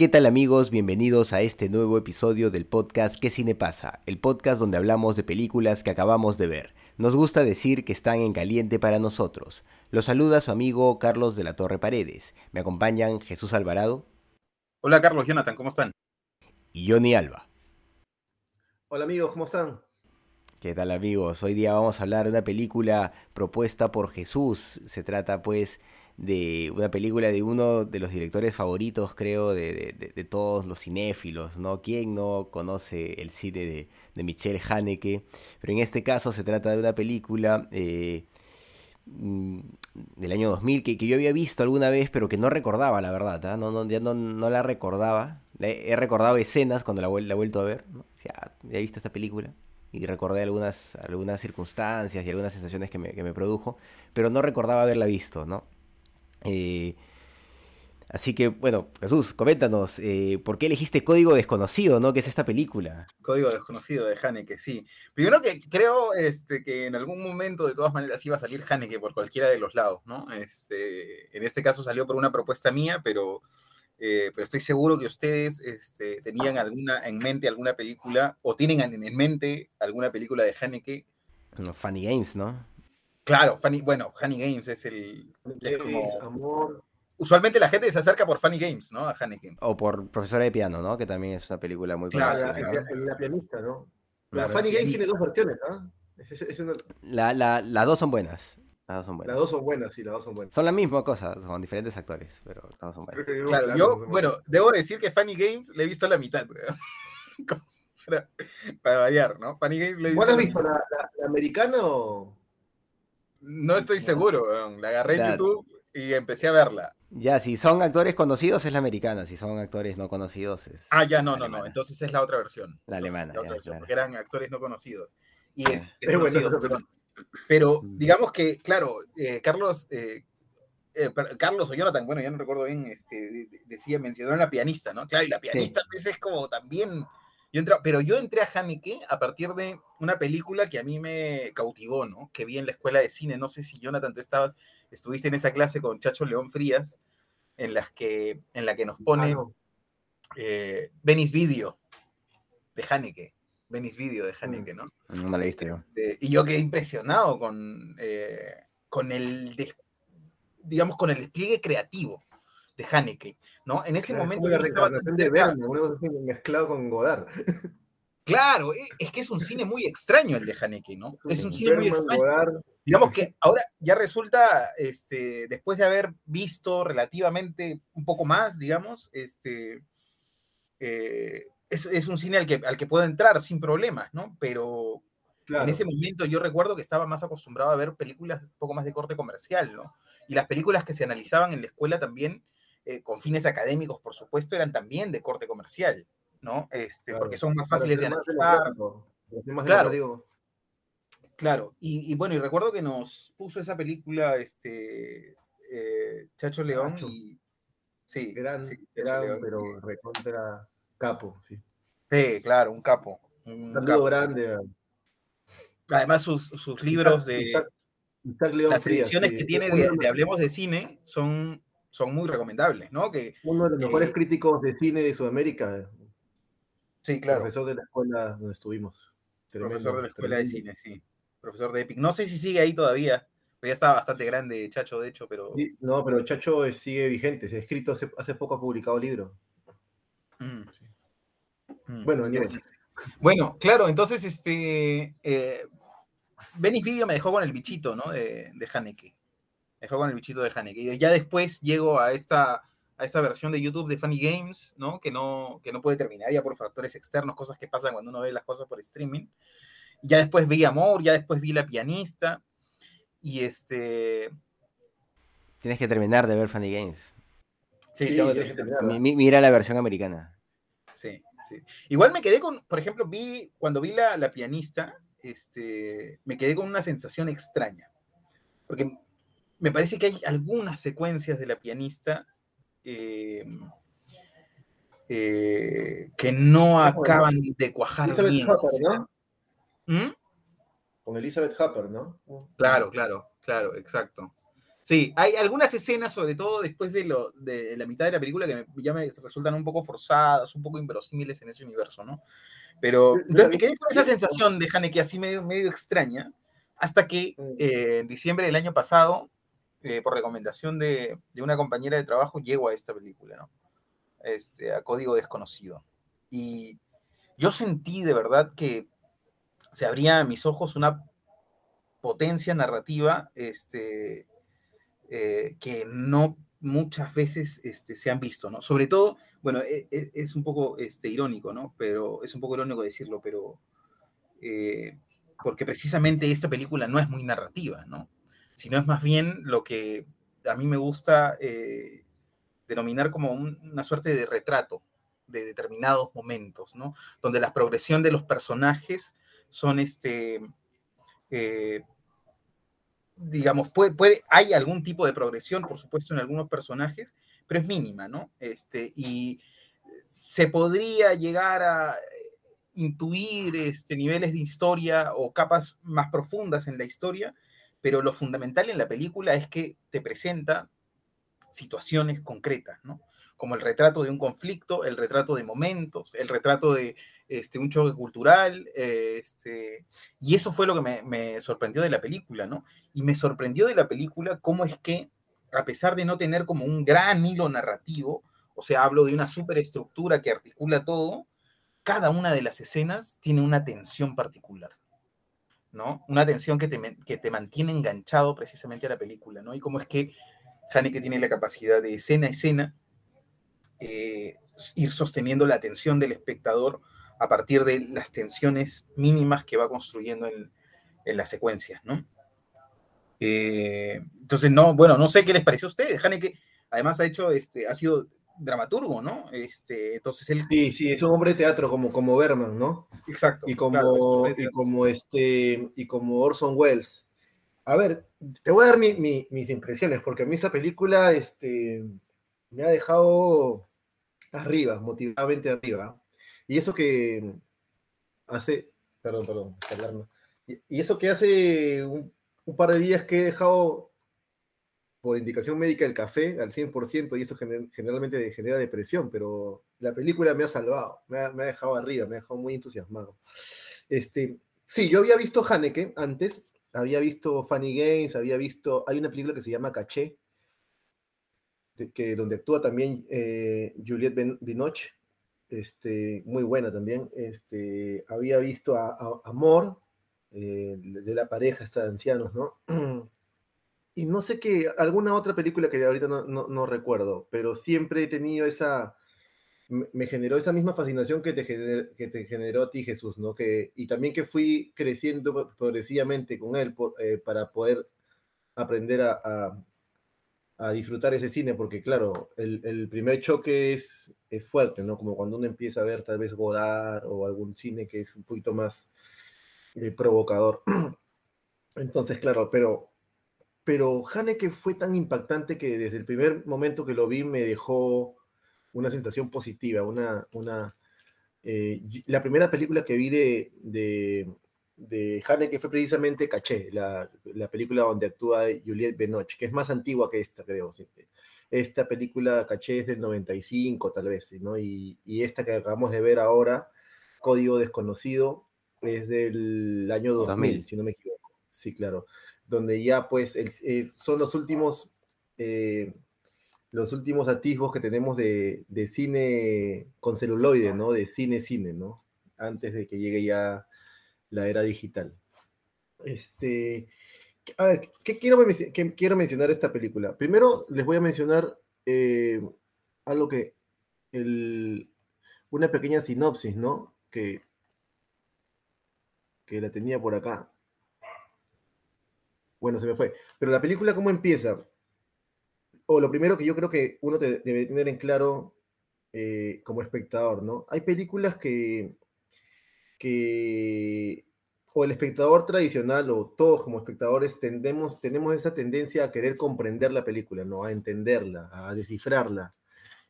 ¿Qué tal amigos? Bienvenidos a este nuevo episodio del podcast ¿Qué cine pasa? El podcast donde hablamos de películas que acabamos de ver. Nos gusta decir que están en caliente para nosotros. Los saluda su amigo Carlos de la Torre Paredes. Me acompañan Jesús Alvarado. Hola Carlos, Jonathan, ¿cómo están? Y Johnny Alba. Hola amigos, ¿cómo están? ¿Qué tal amigos? Hoy día vamos a hablar de una película propuesta por Jesús. Se trata pues de una película de uno de los directores favoritos, creo, de, de, de todos los cinéfilos, ¿no? ¿Quién no conoce el cine de, de Michel Haneke? Pero en este caso se trata de una película eh, mm, del año 2000 que, que, yo había visto alguna vez, pero que no recordaba, la verdad, ¿eh? no, no, ya no, no, la recordaba. he recordado escenas cuando la, la he vuelto a ver, ¿no? Ya he visto esta película y recordé algunas, algunas circunstancias y algunas sensaciones que me, que me produjo, pero no recordaba haberla visto, ¿no? Eh, así que, bueno, Jesús, coméntanos, eh, ¿por qué elegiste Código Desconocido, no? ¿Qué es esta película? Código Desconocido de Haneke, sí. Primero que creo este, que en algún momento, de todas maneras, iba a salir Haneke por cualquiera de los lados, ¿no? Este, en este caso salió por una propuesta mía, pero, eh, pero estoy seguro que ustedes este, tenían alguna en mente alguna película, o tienen en mente alguna película de Haneke. No, Funny Games, ¿no? Claro, Funny, bueno, Funny Games es el. Es como... amor. Usualmente la gente se acerca por Funny Games, ¿no? A. O por Profesora de Piano, ¿no? Que también es una película muy claro, conocida. La, la, la, pianista, ¿no? La Funny Games tiene dos versiones, ¿no? Es, una... las dos son buenas. Las dos son buenas. Las dos son buenas, sí, las dos son buenas. Son la misma cosa, son diferentes actores, pero las dos son buenas. Claro, claro yo, bueno, debo decir que Funny Games le he visto la mitad, para, para, variar, ¿no? Funny Games le he visto. ¿Cuál has visto? ¿La, la, la americana o.? No estoy seguro, la agarré en YouTube y empecé a verla. Ya, si son actores conocidos es la americana, si son actores no conocidos es. Ah, ya, no, no, no. Entonces es la otra versión. La Entonces, alemana. La otra ya, versión, claro. Porque eran actores no conocidos. Y es, es desconocido, bueno, perdón. Pero digamos que, claro, eh, Carlos, eh, eh, Carlos o Jonathan, bueno, ya no recuerdo bien, este, decía, mencionaron a la pianista, ¿no? Claro, y la pianista sí. a veces es como también. Yo entré, pero yo entré a Haneke a partir de una película que a mí me cautivó, ¿no? Que vi en la escuela de cine. No sé si Jonathan, tú estabas, estuviste en esa clase con Chacho León Frías, en, las que, en la que nos pone no. eh, Venice Video de Haneke. Venice Video de Haneke, ¿no? No me la viste yo. Eh, y yo quedé impresionado con, eh, con el, de, digamos, con el despliegue creativo de Haneke, ¿no? En ese claro, momento yo estaba de mezclado con Godard. Claro, es que es un cine muy extraño el de Haneke, ¿no? Es un cine muy extraño. Digamos que ahora ya resulta, este, después de haber visto relativamente un poco más, digamos, este, eh, es, es, un cine al que, al que puedo entrar sin problemas, ¿no? Pero claro. en ese momento yo recuerdo que estaba más acostumbrado a ver películas un poco más de corte comercial, ¿no? Y las películas que se analizaban en la escuela también, eh, con fines académicos, por supuesto, eran también de corte comercial. ¿no? Este, claro. Porque son más fáciles de analizar. Claro. claro. Y, y, bueno, y recuerdo que nos puso esa película este, eh, Chacho León Chacho. y... Sí, gran, sí, gran León, pero y, recontra capo, sí. Sí, claro, un capo. Un capo grande. Además, sus, sus libros de... Isaac, Isaac León las Frías, ediciones sí. que tiene de, de Hablemos de Cine son, son muy recomendables, ¿no? Que, Uno de los mejores eh, críticos de cine de Sudamérica. Sí, claro. Profesor de la escuela donde estuvimos. Tremendo, profesor de la escuela tremendo. de cine, sí. Profesor de Epic. No sé si sigue ahí todavía. Ya estaba bastante grande Chacho, de hecho, pero. Sí, no, pero Chacho sigue vigente. Se ha escrito hace, hace poco, ha publicado libro. Mm. Sí. Mm. Bueno, bueno, claro, entonces este. Eh, Benny Video me dejó con el bichito, ¿no? De, de Haneke. Me dejó con el bichito de Haneke. Y ya después llego a esta a esa versión de YouTube de Funny Games, ¿no? Que, no, que no puede terminar ya por factores externos, cosas que pasan cuando uno ve las cosas por streaming. Ya después vi Amor, ya después vi La Pianista, y este... Tienes que terminar de ver Funny Games. Sí, que terminar. mira la versión americana. Sí, sí. Igual me quedé con, por ejemplo, vi, cuando vi la, la pianista, este, me quedé con una sensación extraña. Porque me parece que hay algunas secuencias de la pianista eh, eh, que no acaban de cuajar Elizabeth bien. ¿no? ¿Mm? Con Elizabeth Hopper, ¿no? Claro, claro, claro, exacto. Sí, hay algunas escenas, sobre todo después de, lo, de la mitad de la película, que ya me resultan un poco forzadas, un poco inverosímiles en ese universo, ¿no? Pero entonces me quedé con esa sensación de Haneke así medio, medio extraña, hasta que eh, en diciembre del año pasado, eh, por recomendación de, de una compañera de trabajo, llego a esta película, ¿no? Este, a Código Desconocido. Y yo sentí de verdad que se abría a mis ojos una potencia narrativa este, eh, que no muchas veces este, se han visto, ¿no? Sobre todo, bueno, e- e- es, un poco este, irónico, ¿no? Pero es un poco irónico decirlo, pero eh, porque precisamente esta película no es muy narrativa, ¿no? Sino es más bien lo que a mí me gusta eh, denominar como un- una suerte de retrato de determinados momentos, ¿no? Donde la progresión de los personajes son este, eh, digamos, puede, puede, hay algún tipo de progresión, por supuesto, en algunos personajes, pero es mínima, ¿no? Este, y se podría llegar a intuir este, niveles de historia o capas más profundas en la historia, pero lo fundamental en la película es que te presenta situaciones concretas, ¿no? Como el retrato de un conflicto, el retrato de momentos, el retrato de este, un choque cultural, este, y eso fue lo que me, me, sorprendió de la película, ¿no? Y me sorprendió de la película cómo es que, a pesar de no tener como un gran hilo narrativo, o sea, hablo de una superestructura que articula todo, cada una de las escenas tiene una tensión particular, Una tensión que te, que te mantiene enganchado precisamente a la película, ¿no? Y cómo es que Haneke tiene la capacidad de escena a escena eh, ir sosteniendo la atención del espectador a partir de las tensiones mínimas que va construyendo en, en las secuencias, ¿no? Eh, entonces, no, bueno, no sé qué les pareció a ustedes. Haneke, además, ha hecho, este, ha sido dramaturgo, ¿no? Este, entonces él... Sí, sí, es un hombre de teatro como, como Berman, ¿no? Exacto. Y como, claro, y como, este, y como Orson Welles. A ver, te voy a dar mi, mi, mis impresiones, porque a mí esta película este, me ha dejado arriba, motivadamente arriba. Y eso que hace, perdón, perdón. Y, y, eso que hace un, un, par de días que he dejado por indicación médica el café al 100% y eso gener, generalmente genera depresión, pero la película me ha salvado, me ha, me ha, dejado arriba, me ha dejado muy entusiasmado. Este, sí, yo había visto Haneke antes, había visto Funny Games, había visto, hay una película que se llama Caché, que, donde actúa también eh, Juliette Binoche, este, muy buena también. Este, había visto a, a Amor, eh, de la pareja esta de ancianos, ¿no? Y no sé qué, alguna otra película que ahorita no, no, recuerdo, pero siempre he tenido esa, me, generó esa misma fascinación que te, que te generó a ti, Jesús, ¿no? Que, y también que fui creciendo progresivamente con él eh, para poder aprender a, a, a, disfrutar ese cine, porque claro, el, el, primer choque es, es fuerte, ¿no? Como cuando uno empieza a ver tal vez Godard o algún cine que es un poquito más eh, provocador. Entonces, claro, pero, pero Haneke fue tan impactante que desde el primer momento que lo vi me dejó una sensación positiva, una... una eh, la primera película que vi de, de, de Haneke fue precisamente Caché, la, la, película donde actúa Juliette Binoche, que es más antigua que esta, creo. Esta película Caché es del 95, tal vez, ¿no? Y, y esta que acabamos de ver ahora, Código Desconocido, es del año 2000, 2000. si no me equivoco. Sí, claro. Donde ya, pues, eh, son los últimos... Eh, los últimos atisbos que tenemos de, de, cine con celuloide, ¿no? De cine-cine, ¿no? Antes de que llegue ya la era digital. Este, a ver, ¿qué quiero, qué quiero mencionar esta película? Primero les voy a mencionar eh, algo que, el, una pequeña sinopsis, ¿no? Que, que la tenía por acá. Bueno, se me fue. Pero la película, ¿cómo empieza? o lo primero que yo creo que uno debe tener en claro eh, como espectador, ¿no? Hay películas que, que, o el espectador tradicional o todos como espectadores tendemos, tenemos esa tendencia a querer comprender la película, ¿no? A entenderla, a descifrarla.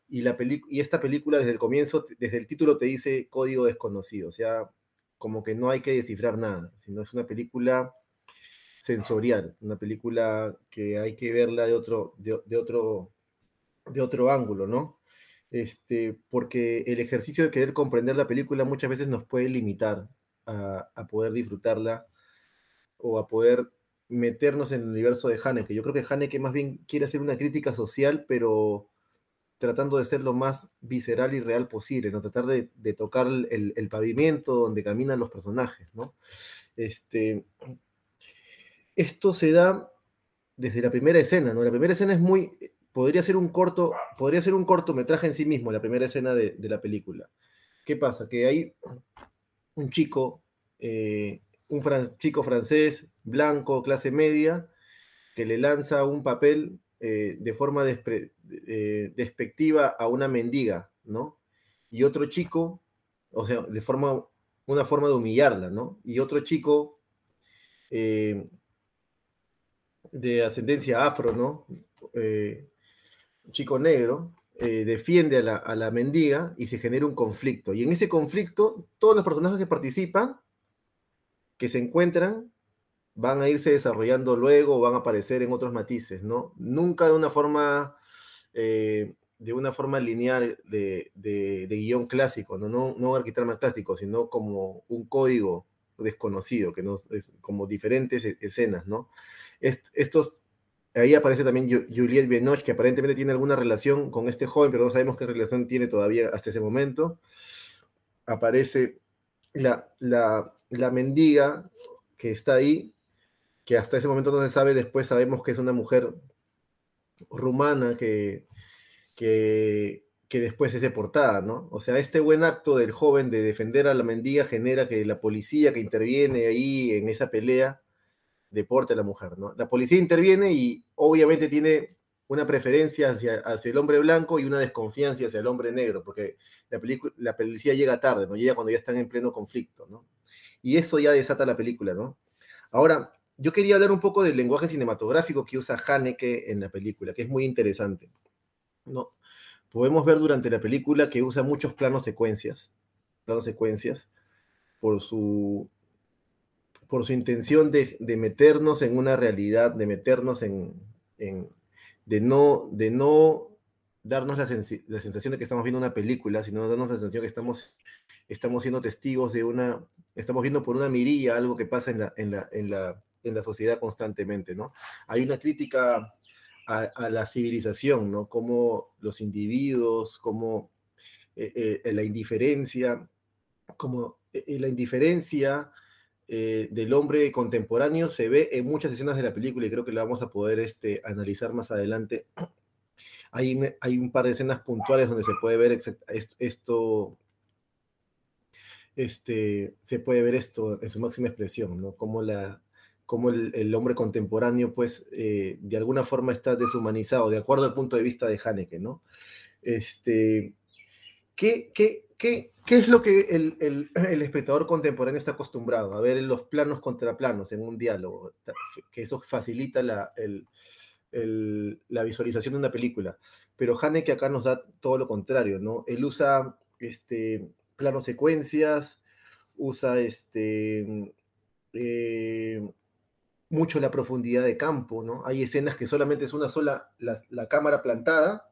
Y, la y esta película desde el comienzo, desde el título te dice código desconocido, o sea, como que no hay que descifrar nada, sino es una película sensorial, una película que hay que verla de otro, de, otro, de otro ángulo, ¿no? Este, porque el ejercicio de querer comprender la película muchas veces nos puede limitar a, poder disfrutarla o a poder meternos en el universo de Haneke. Yo creo que Haneke más bien quiere hacer una crítica social, pero tratando de ser lo más visceral y real posible, ¿no? Tratar de, tocar el, el, pavimento donde caminan los personajes, ¿no? Este, esto se da desde la primera escena, ¿no? La primera escena es muy, podría ser un corto, podría ser un cortometraje en sí mismo, la primera escena de, la película. ¿Qué pasa? Que hay un chico, eh, un chico francés, blanco, clase media, que le lanza un papel eh, de forma eh, despectiva a una mendiga, ¿no? Y otro chico, o sea, de forma, una forma de humillarla, ¿no? Y otro chico de ascendencia afro, ¿no? Eh, chico negro, eh, defiende a la, a la, mendiga y se genera un conflicto. Y en ese conflicto, todos los personajes que participan, que se encuentran, van a irse desarrollando luego o van a aparecer en otros matices, ¿no? Nunca de una forma, eh, de una forma lineal de, de, guion clásico, ¿no? No, no un clásico, sino como un código desconocido, que no, es como diferentes e-, escenas, ¿no? estos, ahí aparece también Juliette Binoche, que aparentemente tiene alguna relación con este joven, pero no sabemos qué relación tiene todavía hasta ese momento. Aparece la, la, la mendiga que está ahí, que hasta ese momento no se sabe, después sabemos que es una mujer rumana que, que, que, después es deportada, ¿no? O sea, este buen acto del joven de defender a la mendiga genera que la policía que interviene ahí en esa pelea deporte a la mujer, ¿no? La policía interviene y obviamente tiene una preferencia hacia, hacia, el hombre blanco y una desconfianza hacia el hombre negro, porque la, la policía llega tarde, ¿no? Llega cuando ya están en pleno conflicto, ¿no? Y eso ya desata la película, ¿no? Ahora, yo quería hablar un poco del lenguaje cinematográfico que usa Haneke en la película, que es muy interesante, ¿no? Podemos ver durante la película que usa muchos planos secuencias, planos secuencias, por su por su intención de, meternos en una realidad, de meternos en, de, no, de no darnos la, sensación de que estamos viendo una película, sino darnos la sensación que estamos, estamos siendo testigos de una, estamos viendo por una mirilla algo que pasa en la, en la, en la, en la sociedad constantemente, ¿no? Hay una crítica a, la civilización, ¿no? Como los individuos, como eh, eh, la indiferencia, como eh, la indiferencia eh, del hombre contemporáneo se ve en muchas escenas de la película y creo que la vamos a poder este, analizar más adelante. Hay, hay un par de escenas puntuales donde se puede ver esto, este, se puede ver esto en su máxima expresión, ¿no? Como, la, como el, hombre contemporáneo, pues, eh, de alguna forma está deshumanizado, de acuerdo al punto de vista de Haneke, ¿no? Este, ¿qué, qué, qué, ¿Qué es lo que el, espectador contemporáneo está acostumbrado? A ver los planos contra planos en un diálogo, que eso facilita la, la visualización de una película. Pero Haneke acá nos da todo lo contrario, ¿no? Él usa este, planos secuencias, usa este, eh, mucho la profundidad de campo, ¿no? Hay escenas que solamente es una sola, la cámara plantada,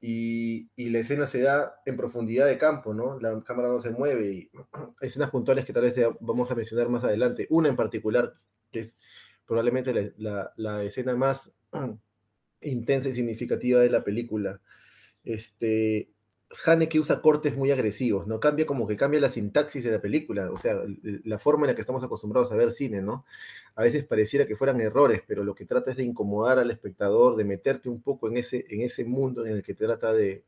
y, la escena se da en profundidad de campo, ¿no? La cámara no se mueve y escenas puntuales que tal vez vamos a mencionar más adelante. Una en particular, que es probablemente la, escena más intensa y significativa de la película. Este, Haneke usa cortes muy agresivos, ¿no? Cambia como que cambia la sintaxis de la película, o sea, la forma en la que estamos acostumbrados a ver cine, ¿no? A veces pareciera que fueran errores, pero lo que trata es de incomodar al espectador, de meterte un poco en ese, en ese mundo en el que trata de,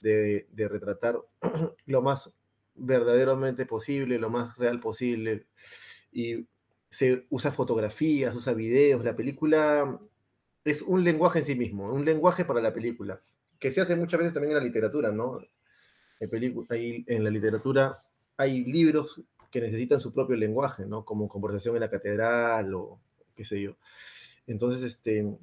de, de retratar lo más verdaderamente posible, lo más real posible. Y se usa fotografías, usa videos, la película es un lenguaje en sí mismo, un lenguaje para la película, que se hace muchas veces también en la literatura, ¿no? En, en la literatura hay libros que necesitan su propio lenguaje, ¿no? Como Conversación en la Catedral o qué sé yo. Entonces, este,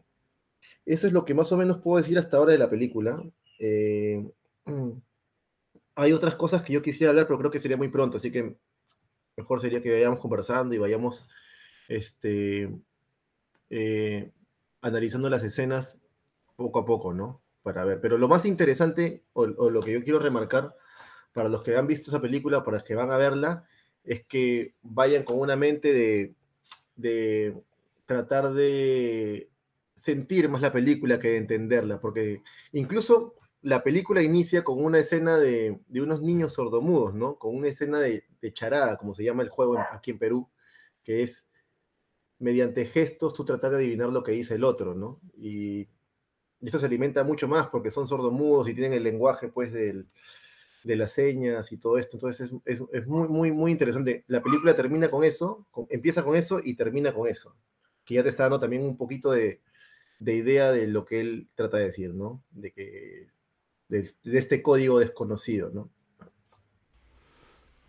eso es lo que más o menos puedo decir hasta ahora de la película. Eh, hay otras cosas que yo quisiera hablar, pero creo que sería muy pronto, así que mejor sería que vayamos conversando y vayamos este, eh, analizando las escenas poco a poco, ¿no? Para ver. Pero lo más interesante, o, lo que yo quiero remarcar, para los que han visto esa película, para los que van a verla, es que vayan con una mente de, de tratar de sentir más la película que de entenderla, porque incluso la película inicia con una escena de, unos niños sordomudos, ¿no? Con una escena de, charada, como se llama el juego aquí en Perú, que es mediante gestos tú tratar de adivinar lo que dice el otro, ¿no? Y, esto se alimenta mucho más porque son sordomudos y tienen el lenguaje, pues, de las señas y todo esto. Entonces es, muy, muy, muy interesante. La película termina con eso, empieza con eso y termina con eso, que ya te está dando también un poquito de, de idea de lo que él trata de decir, ¿no? De que de, este código desconocido, ¿no?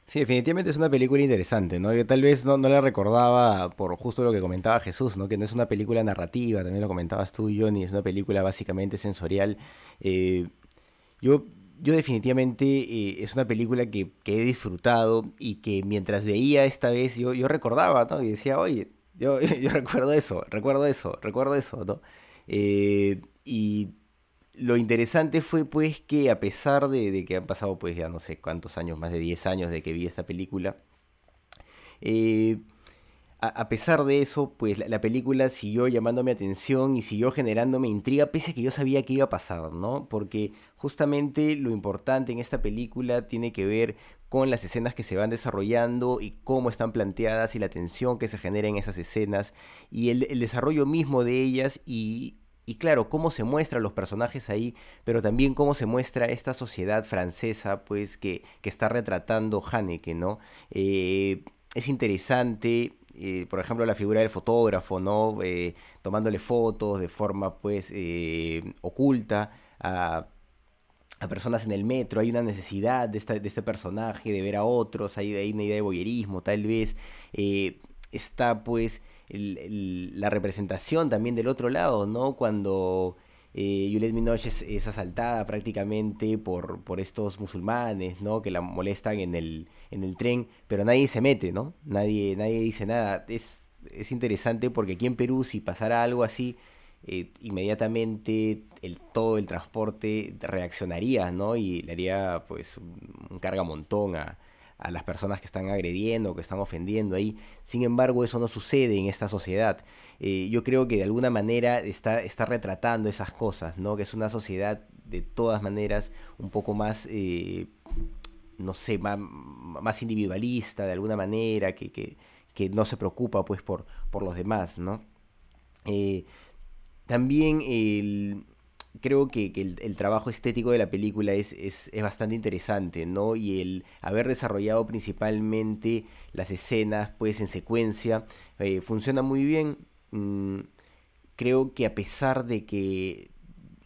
Sí, definitivamente es una película interesante, ¿no? Yo tal vez no, no, la recordaba por justo lo que comentaba Jesús, ¿no? Que no es una película narrativa, también lo comentabas tú, Johnny, es una película básicamente sensorial. Eh, yo, yo definitivamente eh, es una película que, he disfrutado y que mientras veía esta vez yo, yo recordaba, ¿no? Y decía, oye, yo, yo recuerdo eso, recuerdo eso, recuerdo eso, ¿no? Eh, y lo interesante fue pues que a pesar de, que han pasado pues ya no sé cuántos años, más de 10 años de que vi esta película, eh, a, pesar de eso, pues la, película siguió llamándome atención y siguió generándome intriga, pese a que yo sabía que iba a pasar, ¿no? Porque justamente lo importante en esta película tiene que ver con las escenas que se van desarrollando y cómo están planteadas y la tensión que se genera en esas escenas y el desarrollo mismo de ellas y y claro, cómo se muestran los personajes ahí, pero también cómo se muestra esta sociedad francesa, pues, que, que está retratando Haneke, ¿no? Eh, es interesante, eh, por ejemplo, la figura del fotógrafo, ¿no? Eh, tomándole fotos de forma, pues, oculta a, a, personas en el metro. Hay una necesidad de, de este personaje, de ver a otros, hay, hay una idea de boyerismo, tal vez. está, pues, la representación también del otro lado, ¿no? Cuando eh, Juliette Minoche es, asaltada prácticamente por, por estos musulmanes, ¿no? Que la molestan en el, en el tren, pero nadie se mete, ¿no? Nadie, nadie dice nada. Es, es interesante porque aquí en Perú, si pasara algo así, eh, inmediatamente el, todo el transporte reaccionaría, ¿no? Y le haría pues un, carga montón a, a las personas que están agrediendo, que están ofendiendo ahí. Sin embargo, eso no sucede en esta sociedad. Eh, yo creo que de alguna manera está, está retratando esas cosas, ¿no? Que es una sociedad de todas maneras un poco más, eh, no sé, más, individualista de alguna manera, que, que, que, no se preocupa pues por, por los demás, ¿no? Eh, también el creo que, el, trabajo estético de la película es, es, bastante interesante, ¿no? Y el haber desarrollado principalmente las escenas, pues, en secuencia, eh, funciona muy bien. Mm, creo que a pesar de que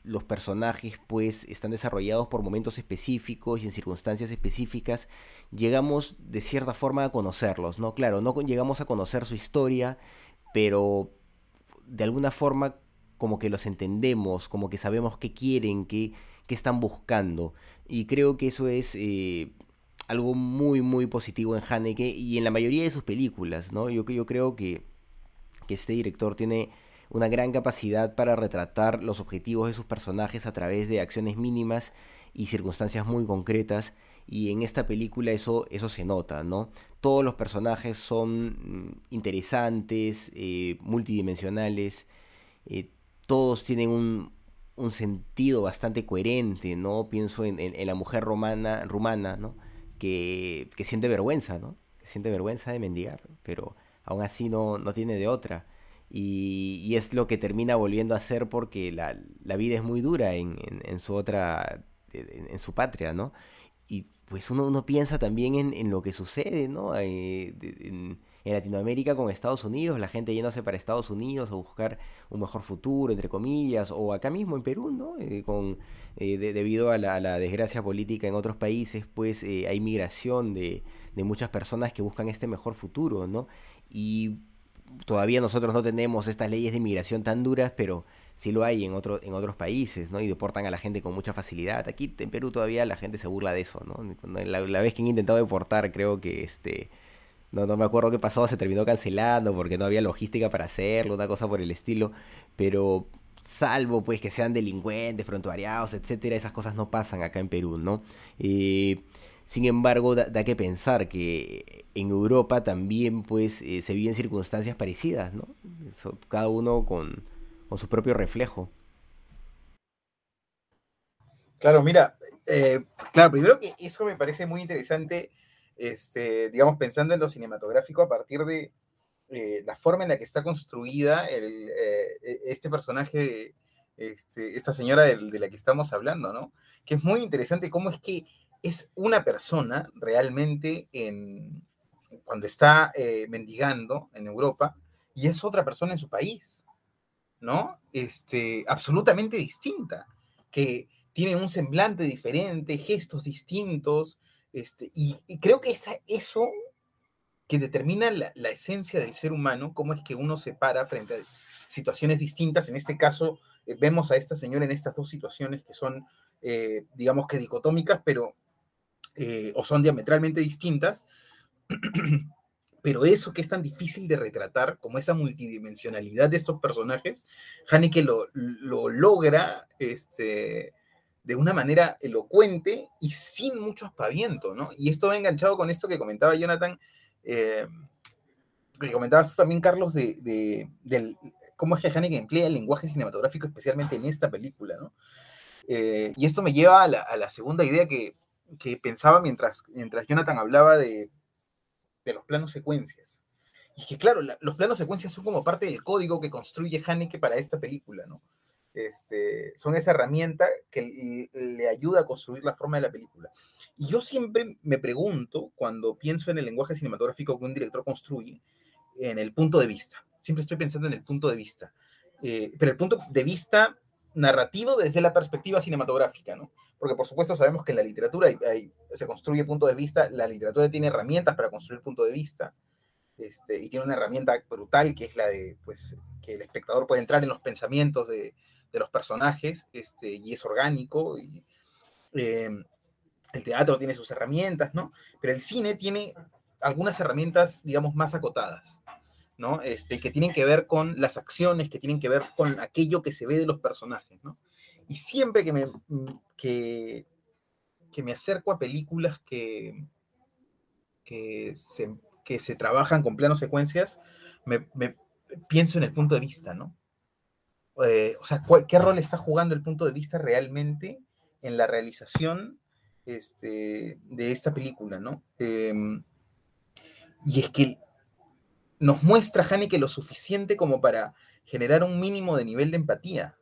los personajes, pues, están desarrollados por momentos específicos y en circunstancias específicas, llegamos de cierta forma a conocerlos, ¿no? Claro, no llegamos a conocer su historia, pero de alguna forma como que los entendemos, como que sabemos qué quieren, qué, qué están buscando. Y creo que eso es eh, algo muy, muy positivo en Haneke y en la mayoría de sus películas, ¿no? Yo, yo creo que, que este director tiene una gran capacidad para retratar los objetivos de sus personajes a través de acciones mínimas y circunstancias muy concretas y en esta película eso, eso se nota, ¿no? Todos los personajes son mm, interesantes, eh, multidimensionales, eh, todos tienen un, sentido bastante coherente, ¿no? Pienso en, la mujer romana, rumana, ¿no? Que, siente vergüenza, ¿no? Que siente vergüenza de mendigar, pero aún así no, no tiene de otra. Y, es lo que termina volviendo a ser porque la, vida es muy dura en, su otra, en, su patria, ¿no? Y pues uno, uno piensa también en, lo que sucede, ¿no? Eh, en Latinoamérica con Estados Unidos, la gente yéndose para Estados Unidos a buscar un mejor futuro, entre comillas, o acá mismo en Perú, ¿no? Eh, con, eh, debido a la, desgracia política en otros países, pues eh, hay migración de, de muchas personas que buscan este mejor futuro, ¿no? Y todavía nosotros no tenemos estas leyes de inmigración tan duras, pero sí lo hay en, otro, en otros países, ¿no? Y deportan a la gente con mucha facilidad. Aquí en Perú todavía la gente se burla de eso, ¿no? La, la vez que han intentado deportar, creo que este... No, no me acuerdo qué pasó, se terminó cancelando porque no había logística para hacerlo, una cosa por el estilo. Pero salvo pues que sean delincuentes, prontuariados, etcétera, esas cosas no pasan acá en Perú, ¿no? Sin embargo, da, que pensar que en Europa también pues eh, se viven circunstancias parecidas, ¿no? cada uno con, con su propio reflejo. Claro, mira, eh, claro, primero que eso me parece muy interesante, este, digamos, pensando en lo cinematográfico a partir de eh, la forma en la que está construida el, eh, e, este personaje, este, esta señora de, la que estamos hablando, ¿no? Que es muy interesante cómo es que es una persona realmente en, cuando está mendigando en Europa y es otra persona en su país. ¿no? Este, absolutamente distinta, que tiene un semblante diferente, gestos distintos, este, y, creo que es eso que determina la, esencia del ser humano, cómo es que uno se para frente a situaciones distintas. En este caso, eh, vemos a esta señora en estas dos situaciones que son, eh, digamos que dicotómicas, pero, eh, o son diametralmente distintas. pero eso que es tan difícil de retratar, como esa multidimensionalidad de estos personajes, Haneke lo, lo logra este, de una manera elocuente y sin mucho aspaviento, ¿no? Y esto va enganchado con esto que comentaba Jonathan, eh, que comentabas tú también, Carlos, de, del, cómo es que Haneke emplea el lenguaje cinematográfico, especialmente en esta película, ¿no? Eh, y esto me lleva a la, segunda idea que, que pensaba mientras, mientras Jonathan hablaba de, de los planos secuencias. Y que claro, los planos secuencias son como parte del código que construye Haneke para esta película, ¿no? Este, son esa herramienta que le ayuda a construir la forma de la película. Y yo siempre me pregunto, cuando pienso en el lenguaje cinematográfico que un director construye, en el punto de vista. Siempre estoy pensando en el punto de vista. Eh, pero el punto de vista narrativo desde la perspectiva cinematográfica, ¿no? Porque por supuesto sabemos que en la literatura se construye punto de vista, la literatura tiene herramientas para construir punto de vista, este, y tiene una herramienta brutal que es la de, pues, que el espectador puede entrar en los pensamientos de, de los personajes, este, y es orgánico, y em, el teatro tiene sus herramientas, ¿no? Pero el cine tiene algunas herramientas, digamos, más acotadas. ¿no? Este, que tienen que ver con las acciones, que tienen que ver con aquello que se ve de los personajes, ¿no? Y siempre que me, mm, que, que me acerco a películas que, que, se, que se trabajan con planos secuencias, me, pienso en el punto de vista, ¿no? Eh, o sea, ¿qué rol está jugando el punto de vista realmente en la realización este, de esta película, ¿no? Em, y es que nos muestra Haneke lo suficiente como para generar un mínimo de nivel de empatía,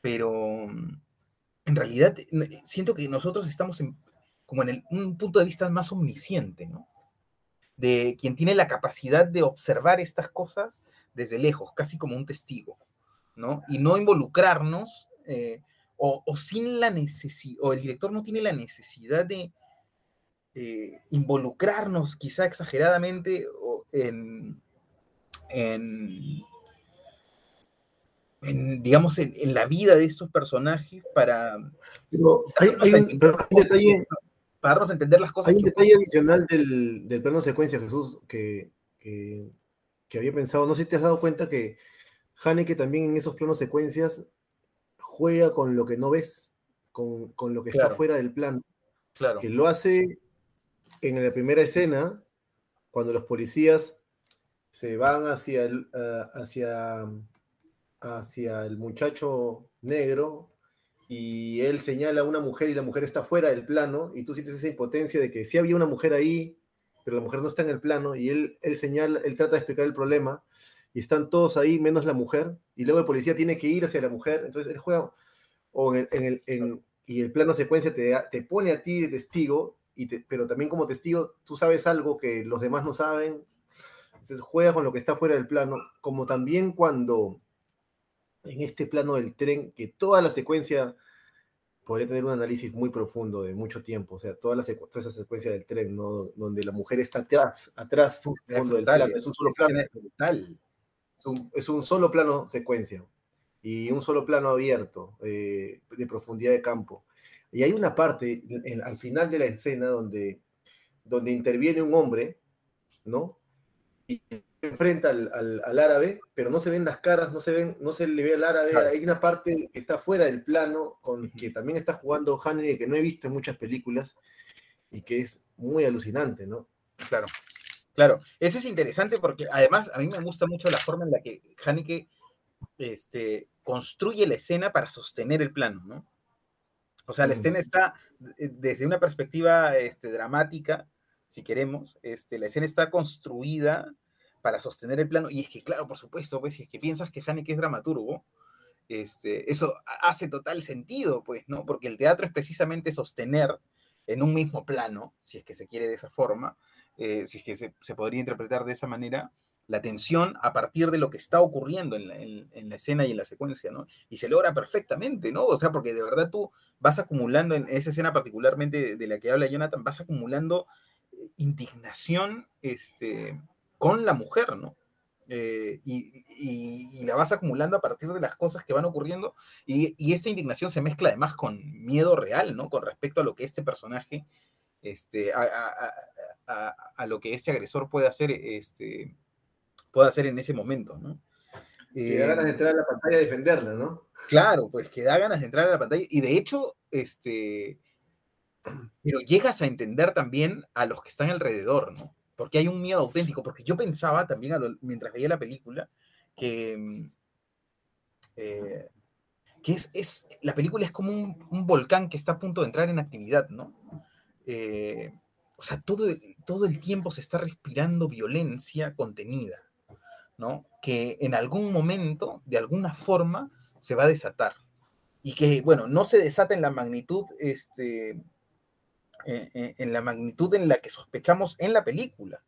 pero mm, en realidad siento que nosotros estamos como en un punto de vista más omnisciente, ¿no? De quien tiene la capacidad de observar estas cosas desde lejos, casi como un testigo, ¿no? Y no involucrarnos, eh, o, sin la necesidad, o el director no tiene la necesidad de eh, involucrarnos quizá exageradamente en, en, digamos, en, la vida de estos personajes para, para darnos a entender las cosas. Hay un detalle adicional del, del, plano secuencia, Jesús, que, que, había pensado, no sé si te has dado cuenta que Haneke también en esos planos secuencias juega con lo que no ves, con, con lo que está fuera del plano. Claro. Que lo hace en la primera escena, cuando los policías se van hacia el, hacia, hacia el muchacho negro y él señala a una mujer y la mujer está fuera del plano y tú sientes esa impotencia de que sí había una mujer ahí, pero la mujer no está en el plano y él, él señala, él trata de explicar el problema y están todos ahí menos la mujer y luego el policía tiene que ir hacia la mujer, entonces él juega o en el, en y el plano secuencia te, te pone a ti de testigo, y pero también como testigo tú sabes algo que los demás no saben Entonces juega con lo que está fuera del plano, como también cuando en este plano del tren, que toda la secuencia podría tener un análisis muy profundo de mucho tiempo, o sea, toda, la esa secuencia del tren, ¿no? Donde la mujer está atrás, atrás, fondo del plano, es un solo plano. Es un, es un, solo plano secuencia y un solo plano abierto eh, de profundidad de campo. Y hay una parte al final de la escena donde, donde interviene un hombre, ¿no? Y enfrenta al, al, árabe, pero no se ven las caras, no se, ven, no se le ve al árabe. Hay una parte que está fuera del plano, con que también está jugando Haneke, que no he visto en muchas películas, y que es muy alucinante, ¿no? Claro, claro. Eso es interesante porque además a mí me gusta mucho la forma en la que Haneke este, construye la escena para sostener el plano, ¿no? O sea, la mm. escena está eh, desde una perspectiva este, dramática, si queremos, este, la escena está construida para sostener el plano. Y es que, claro, por supuesto, pues, si es que piensas que Haneke es dramaturgo, este, eso hace total sentido, pues, ¿no? Porque el teatro es precisamente sostener en un mismo plano, si es que se quiere de esa forma, eh, si es que se, podría interpretar de esa manera, la tensión a partir de lo que está ocurriendo en la, escena y en la secuencia, ¿no? Y se logra perfectamente, ¿no? O sea, porque de verdad tú vas acumulando en esa escena particularmente de la que habla Jonathan, vas acumulando eh, indignación, este, con la mujer, ¿no? Eh, y, la vas acumulando a partir de las cosas que van ocurriendo y, esta indignación se mezcla además con miedo real, ¿no? Con respecto a lo que este personaje, este, a, lo que este agresor puede hacer, este, puede hacer en ese momento, ¿no? Que da ganas de entrar a la pantalla y defenderla, ¿no? Claro, pues que da ganas de entrar a la pantalla y de hecho, este, pero llegas a entender también a los que están alrededor, ¿no? porque hay un miedo auténtico, porque yo pensaba también mientras veía la película que, mm, eh, que es, es, la película es como un, volcán que está a punto de entrar en actividad, ¿no? Eh, o sea, todo, todo el tiempo se está respirando violencia contenida, ¿no? Que en algún momento, de alguna forma, se va a desatar. Y que, bueno, no se desata en la magnitud este, eh, eh, en la magnitud en la que sospechamos en la película,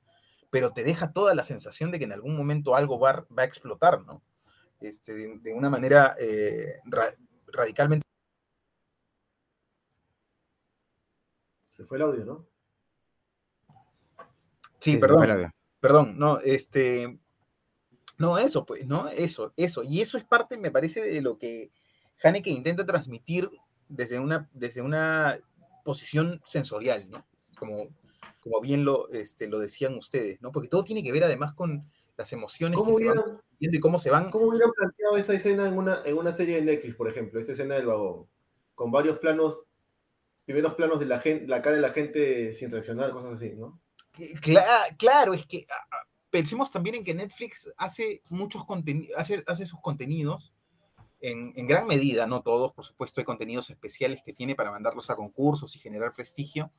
pero te deja toda la sensación de que en algún momento algo va, a explotar, ¿no? Este, de, una manera radicalmente. Se fue el audio, ¿no? Sí, perdón. Perdón, no, este. No, eso, pues, ¿no? Eso, eso. Y eso es parte, me parece, de lo que Haneke intenta transmitir desde una, desde una posición sensorial, ¿no? Como, como bien lo, este, lo decían ustedes, ¿no? Porque todo tiene que ver además con las emociones que se van y cómo se van. ¿Cómo hubieran planteado esa escena en una, en una serie de Netflix, por ejemplo, esa escena del vagón? Con varios planos, primeros planos de la gente, la cara de la gente sin reaccionar, cosas así, ¿no? Claro, es que ah, ah, pensemos también en que Netflix hace muchos contenidos, hace, sus contenidos en, gran medida, no todos, por supuesto, hay contenidos especiales que tiene para mandarlos a concursos y generar prestigio,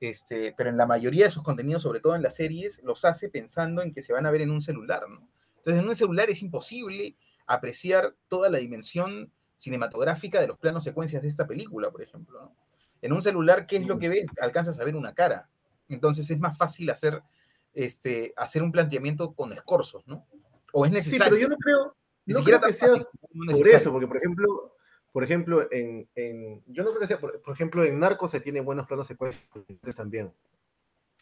este, pero en la mayoría de sus contenidos, sobre todo en las series, los hace pensando en que se van a ver en un celular, ¿no? Entonces, en un celular es imposible apreciar toda la dimensión cinematográfica de los planos secuencias de esta película, por ejemplo, ¿no? En un celular, ¿qué es lo que ve? Alcanzas a ver una cara. Entonces es más fácil hacer, este, hacer un planteamiento con escorzos, ¿no? O es necesario. Sí, pero yo no creo, ni siquiera que sea por eso, porque por ejemplo, por ejemplo, en, en, yo no creo que sea, por, ejemplo, en Narcos se tienen buenos planos secuencias también.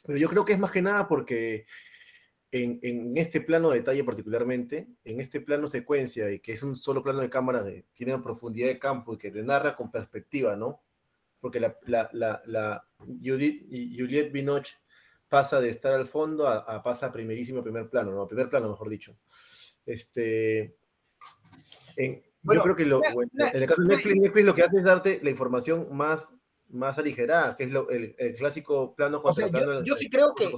Pero yo creo que es más que nada porque en, en, este plano de detalle particularmente, en este plano secuencia, y que es un solo plano de cámara que tiene una profundidad de campo y que le narra con perspectiva, ¿no? Porque la, la, la, la Judith, Juliette Binoche pasa de estar al fondo a, a pasa a primerísimo primer plano, ¿no? A primer plano, mejor dicho. Este, yo creo que lo, en el caso de Netflix, Netflix lo que hace es darte la información más, más aligerada, que es lo, el, el, clásico plano o sea, yo, sí creo que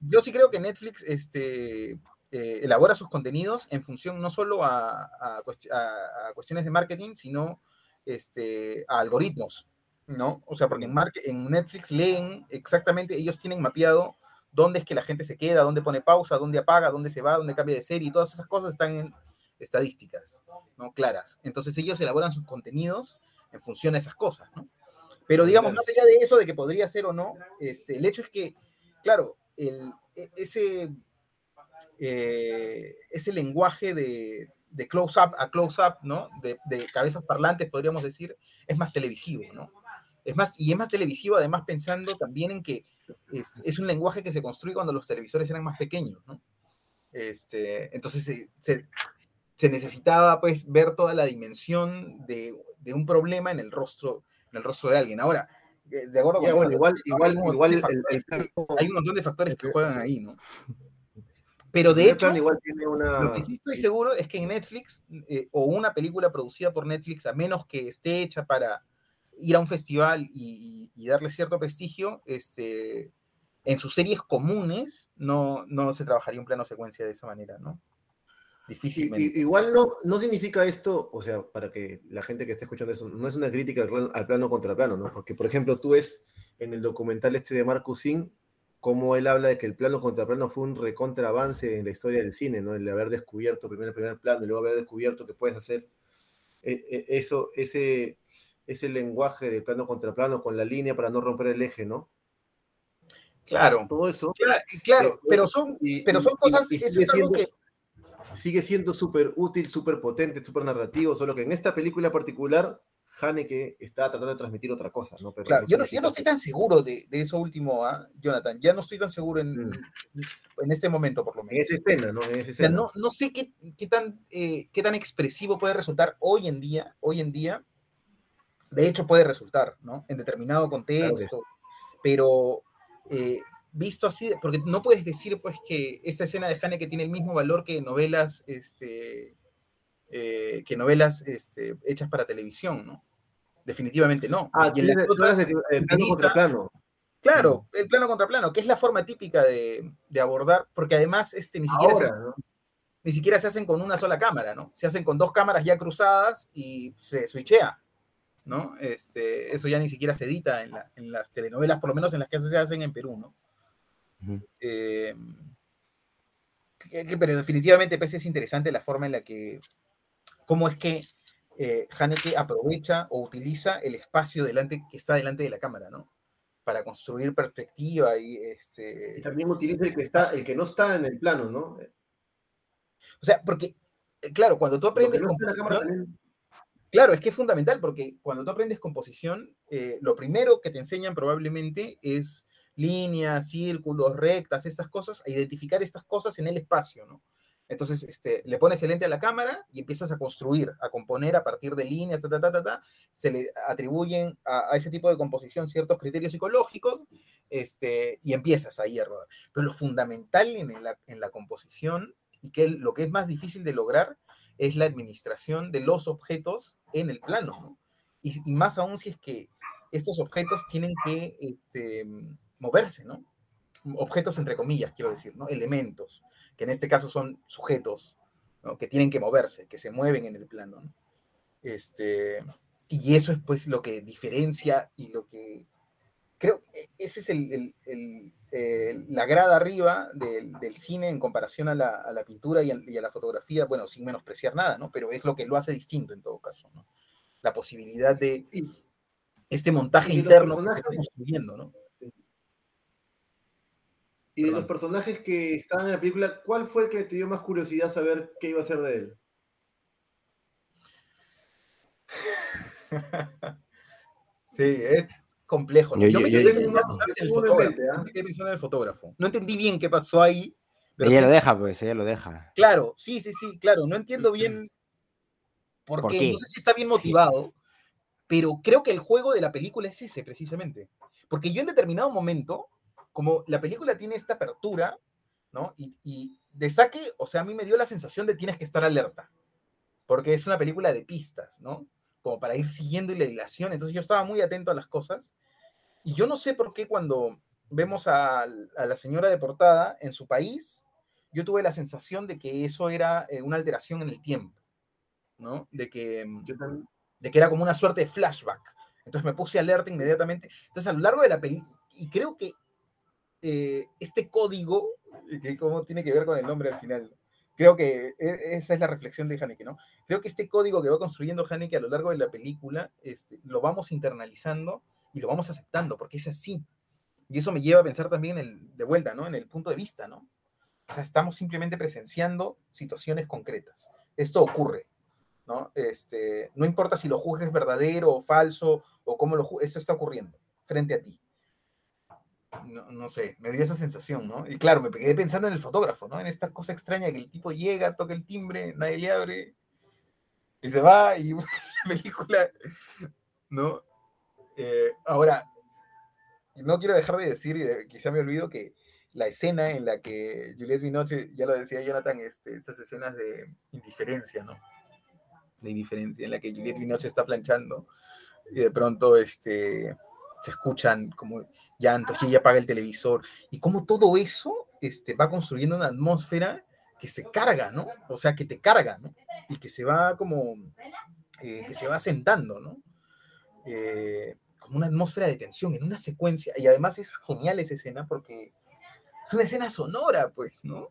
yo sí creo que Netflix este, eh, elabora sus contenidos en función no solo a, a, a, cuestiones de marketing, sino este, a algoritmos, ¿no? O sea, porque en, en Netflix leen exactamente, ellos tienen mapeado dónde es que la gente se queda, dónde pone pausa, dónde apaga, dónde se va, dónde cambia de serie, y todas esas cosas están en, estadísticas, ¿no? Claras. Entonces ellos elaboran sus contenidos en función a esas cosas, ¿no? Pero digamos, más allá de eso, de que podría ser o no, este, el hecho es que, claro, el, e, ese, eh, ese lenguaje de, de close-up a close-up, ¿no? De, de, cabezas parlantes, podríamos decir, es más televisivo, ¿no? Es más, y es más televisivo además pensando también en que es, es un lenguaje que se construye cuando los televisores eran más pequeños, ¿no? Este, entonces se, se, se, necesitaba pues ver toda la dimensión de, de, un problema en el rostro, en el rostro de alguien. Ahora, eh, de acuerdo con bueno, igual, igual, igual el, el, hay un montón de factores que juegan ahí, ¿no? Pero de hecho, igual tiene una... lo que sí estoy seguro es que en Netflix, eh, o una película producida por Netflix, a menos que esté hecha para ir a un festival y, y, y darle cierto prestigio, este, en sus series comunes no, no se trabajaría un plano secuencia de esa manera, ¿no? Difícilmente. igual no, no significa esto, o sea, para que la gente que esté escuchando eso, no es una crítica al, plano contra plano, ¿no? Porque, por ejemplo, tú ves en el documental este de Marcus Singh cómo él habla de que el plano contra plano fue un recontra avance en la historia del cine, ¿no? El haber descubierto primero el primer plano y luego haber descubierto que puedes hacer eh, eso, ese, ese lenguaje de plano contra plano con la línea para no romper el eje, ¿no? Claro. Todo eso. Claro, claro pero son, y, pero son cosas y, y sigue, siendo, que... sigue siendo súper útil, súper potente, súper narrativo, solo que en esta película particular Haneke está tratando de transmitir otra cosa, ¿no? Pero claro, yo, no, yo no estoy tan seguro de, de eso último, ¿eh? Jonathan. Ya no estoy tan seguro en, mm. en este momento, por lo menos. En esa escena, ¿no? En esa escena. O sea, no, no, sé qué, qué tan, eh, qué tan expresivo puede resultar hoy en día, hoy en día. De hecho, puede resultar, ¿no? En determinado contexto. Claro pero eh, visto así, porque no puedes decir, pues, que esta escena de Haneke tiene el mismo valor que novelas, este, eh, que novelas este, hechas para televisión, ¿no? Definitivamente no. Ah, y en las otras, de, el plano contra plano. Claro, el plano contra plano, que es la forma típica de, de abordar, porque además este, ni, siquiera Ahora, se, ¿no? ni siquiera se hacen con una sola cámara, ¿no? Se hacen con dos cámaras ya cruzadas y se switchea, ¿no? Este, eso ya ni siquiera se edita en, la, en las telenovelas, por lo menos en las que se hacen en Perú, ¿no? Uh -huh. eh, que, pero definitivamente pues, es interesante la forma en la que, cómo es que eh, Haneke aprovecha o utiliza el espacio delante, que está delante de la cámara, ¿no? Para construir perspectiva y este. Y también utiliza el que está, el que no está en el plano, ¿no? O sea, porque, eh, claro, cuando tú aprendes. No composición, claro, es que es fundamental, porque cuando tú aprendes composición, eh, lo primero que te enseñan probablemente es líneas, círculos, rectas, esas cosas, a identificar estas cosas en el espacio, ¿no? Entonces, este, le pones el lente a la cámara y empiezas a construir, a componer a partir de líneas, ta, ta, ta, ta, ta. se le atribuyen a, a, ese tipo de composición ciertos criterios psicológicos este, y empiezas ahí a rodar. Pero lo fundamental en la, en la composición y que lo que es más difícil de lograr es la administración de los objetos en el plano, ¿no? Y, más aún si es que estos objetos tienen que este, moverse, ¿no? Objetos entre comillas, quiero decir, ¿no? Elementos que en este caso son sujetos, ¿no? que tienen que moverse, que se mueven en el plano. ¿no? Este, y eso es pues lo que diferencia y lo que... Creo que ese es el, el la grada arriba del, del, cine en comparación a la, a la pintura y a, y a, la fotografía, bueno, sin menospreciar nada, ¿no? Pero es lo que lo hace distinto en todo caso, ¿no? La posibilidad de este montaje interno que está construyendo, ¿no? Y de los personajes que estaban en la película, ¿cuál fue el que te dio más curiosidad saber qué iba a ser de él? sí, es complejo. ¿no? Yo, yo, me quedé pensando, ¿sabes? El fotógrafo. ¿eh? me quedé pensando en el fotógrafo. No entendí bien qué pasó ahí. Pero ella sí, lo deja, pues, ella lo deja. Claro, sí, sí, sí, claro. No entiendo bien por, ¿Por qué? qué. No sé si está bien motivado, pero creo que el juego de la película es ese, precisamente. Porque yo en determinado momento como la película tiene esta apertura, ¿no? Y, y, de saque, o sea, a mí me dio la sensación de tienes que estar alerta, porque es una película de pistas, ¿no? Como para ir siguiendo la hilación, entonces yo estaba muy atento a las cosas, y yo no sé por qué cuando vemos a, a la señora de portada en su país, yo tuve la sensación de que eso era eh, una alteración en el tiempo, ¿no? De que, de que era como una suerte de flashback. Entonces me puse alerta inmediatamente. Entonces a lo largo de la película, y creo que eh, este código, que cómo tiene que ver con el nombre al final. Creo que e, esa es la reflexión de Haneke, ¿no? Creo que este código que va construyendo Haneke a lo largo de la película, este, lo vamos internalizando y lo vamos aceptando, porque es así. Y eso me lleva a pensar también el, de vuelta, ¿no? En el punto de vista, ¿no? O sea, estamos simplemente presenciando situaciones concretas. Esto ocurre, ¿no? Este, no importa si lo juzgues verdadero o falso o cómo lo esto está ocurriendo frente a ti. No, no, sé, me dio esa sensación, ¿no? Y claro, me quedé pensando en el fotógrafo, ¿no? En esta cosa extraña que el tipo llega, toca el timbre, nadie le abre, y se va, y la película, ¿no? Eh, ahora, no quiero dejar de decir, y quizá me olvido, que la escena en la que Juliette Binoche, ya lo decía Jonathan, este, esas escenas de indiferencia, ¿no? De indiferencia, en la que Juliette Binoche está planchando y de pronto este, se escuchan como llantos y ella apaga el televisor y como todo eso este, va construyendo una atmósfera que se carga, ¿no? O sea, que te carga, ¿no? Y que se va como, eh, que se va sentando, ¿no? Eh, una atmósfera de tensión en una secuencia. Y además es genial esa escena porque es una escena sonora, pues, ¿no?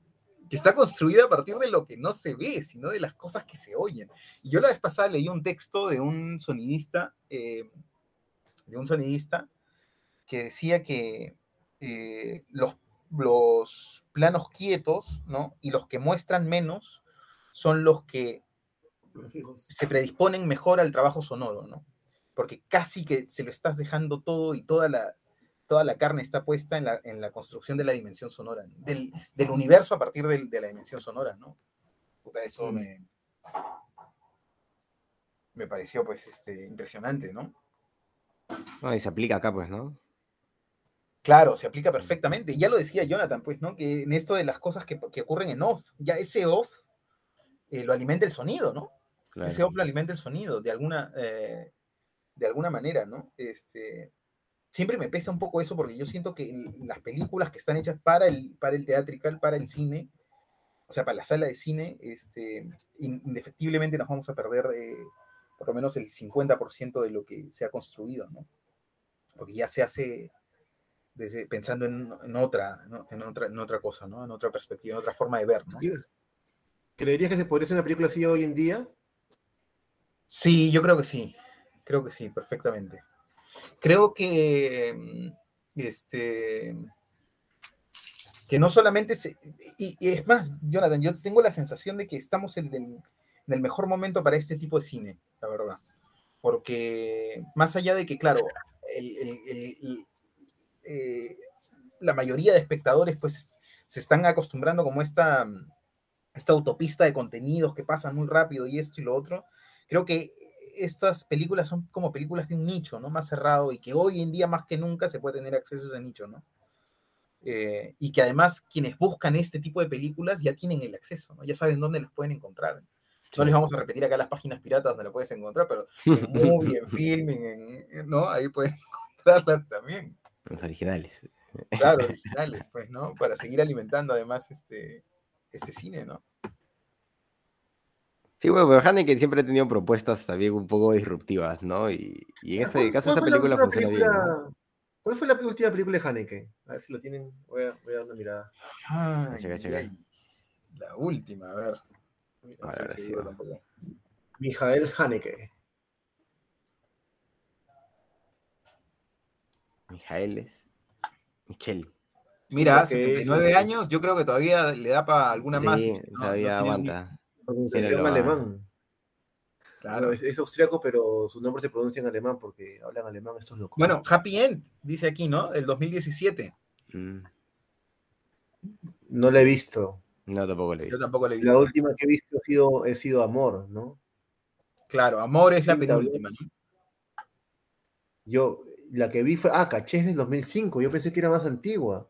Que está construida a partir de lo que no se ve, sino de las cosas que se oyen. Y yo la vez pasada leí un texto de un sonidista, eh, de un sonidista, que decía que eh, los, los planos quietos, ¿no? Y los que muestran menos son los que se predisponen mejor al trabajo sonoro, ¿no? Porque casi que se lo estás dejando todo y toda la, toda la carne está puesta en la, en la construcción de la dimensión sonora, del, del, universo a partir de, de, la dimensión sonora, ¿no? Puta, eso mm. me, me pareció pues este, impresionante, ¿no? y se aplica acá, pues, ¿no? Claro, se aplica perfectamente. Ya lo decía Jonathan, pues, ¿no? Que en esto de las cosas que, que ocurren en off, ya ese off eh, lo alimenta el sonido, ¿no? Claro. Ese off lo alimenta el sonido, de alguna, eh, de alguna manera, ¿no? Este, siempre me pesa un poco eso porque yo siento que las películas que están hechas para el, para el teatrical, para el cine, o sea, para la sala de cine, este, indefectiblemente nos vamos a perder eh, por lo menos el 50% de lo que se ha construido, ¿no? Porque ya se hace desde, pensando en, en otra, ¿no? en, otra, en otra cosa, ¿no? En otra perspectiva, en otra forma de ver, ¿no? ¿Creerías que se podría hacer una película así hoy en día? Sí, yo creo que sí. Creo que sí, perfectamente. Creo que mm, este que no solamente se, y, es más, Jonathan, yo tengo la sensación de que estamos en el, mejor momento para este tipo de cine, la verdad. Porque más allá de que, claro, eh, la mayoría de espectadores pues se están acostumbrando como esta, esta autopista de contenidos que pasan muy rápido y esto y lo otro, creo que estas películas son como películas de un nicho, ¿no? Más cerrado y que hoy en día más que nunca se puede tener acceso a ese nicho, ¿no? Eh, y que además quienes buscan este tipo de películas ya tienen el acceso, ¿no? Ya saben dónde las pueden encontrar. No les vamos a repetir acá las páginas piratas donde las puedes encontrar, pero en movie, en filming, en, ¿no? Ahí pueden encontrarlas también. Los originales. Claro, originales, pues, ¿no? Para seguir alimentando además este, este cine, ¿no? Sí, bueno, pero Haneke siempre ha tenido propuestas también un poco disruptivas, ¿no? Y, y en este caso esta película funciona película, bien. ¿no? ¿Cuál fue la última película de Haneke? A ver si lo tienen. Voy a, voy a dar una mirada. Ay, Checa, checa. ay. La última, a ver. No A ver, si. Mijael Haneke. Mijaeles. Michel. Mira, Sí, ok, 79 sí, sí. años, yo creo que todavía le da para alguna más. Sí, No, todavía no tiene ni- aguanta. Lo va- alemán. Claro. Es, es austriaco, pero su nombre se pronuncia en alemán porque hablan alemán estos locos. Bueno, Happy End, dice aquí, ¿no? El 2017. Mm, no la he visto. No, tampoco le he Yo visto. tampoco le he La visto. última que he visto ha sido, ha sido Amor, ¿no? Claro, Amor es la Sí, penúltima, ¿no? Yo, la que vi fue, ah, Caché es del 2005, yo pensé que era más antigua.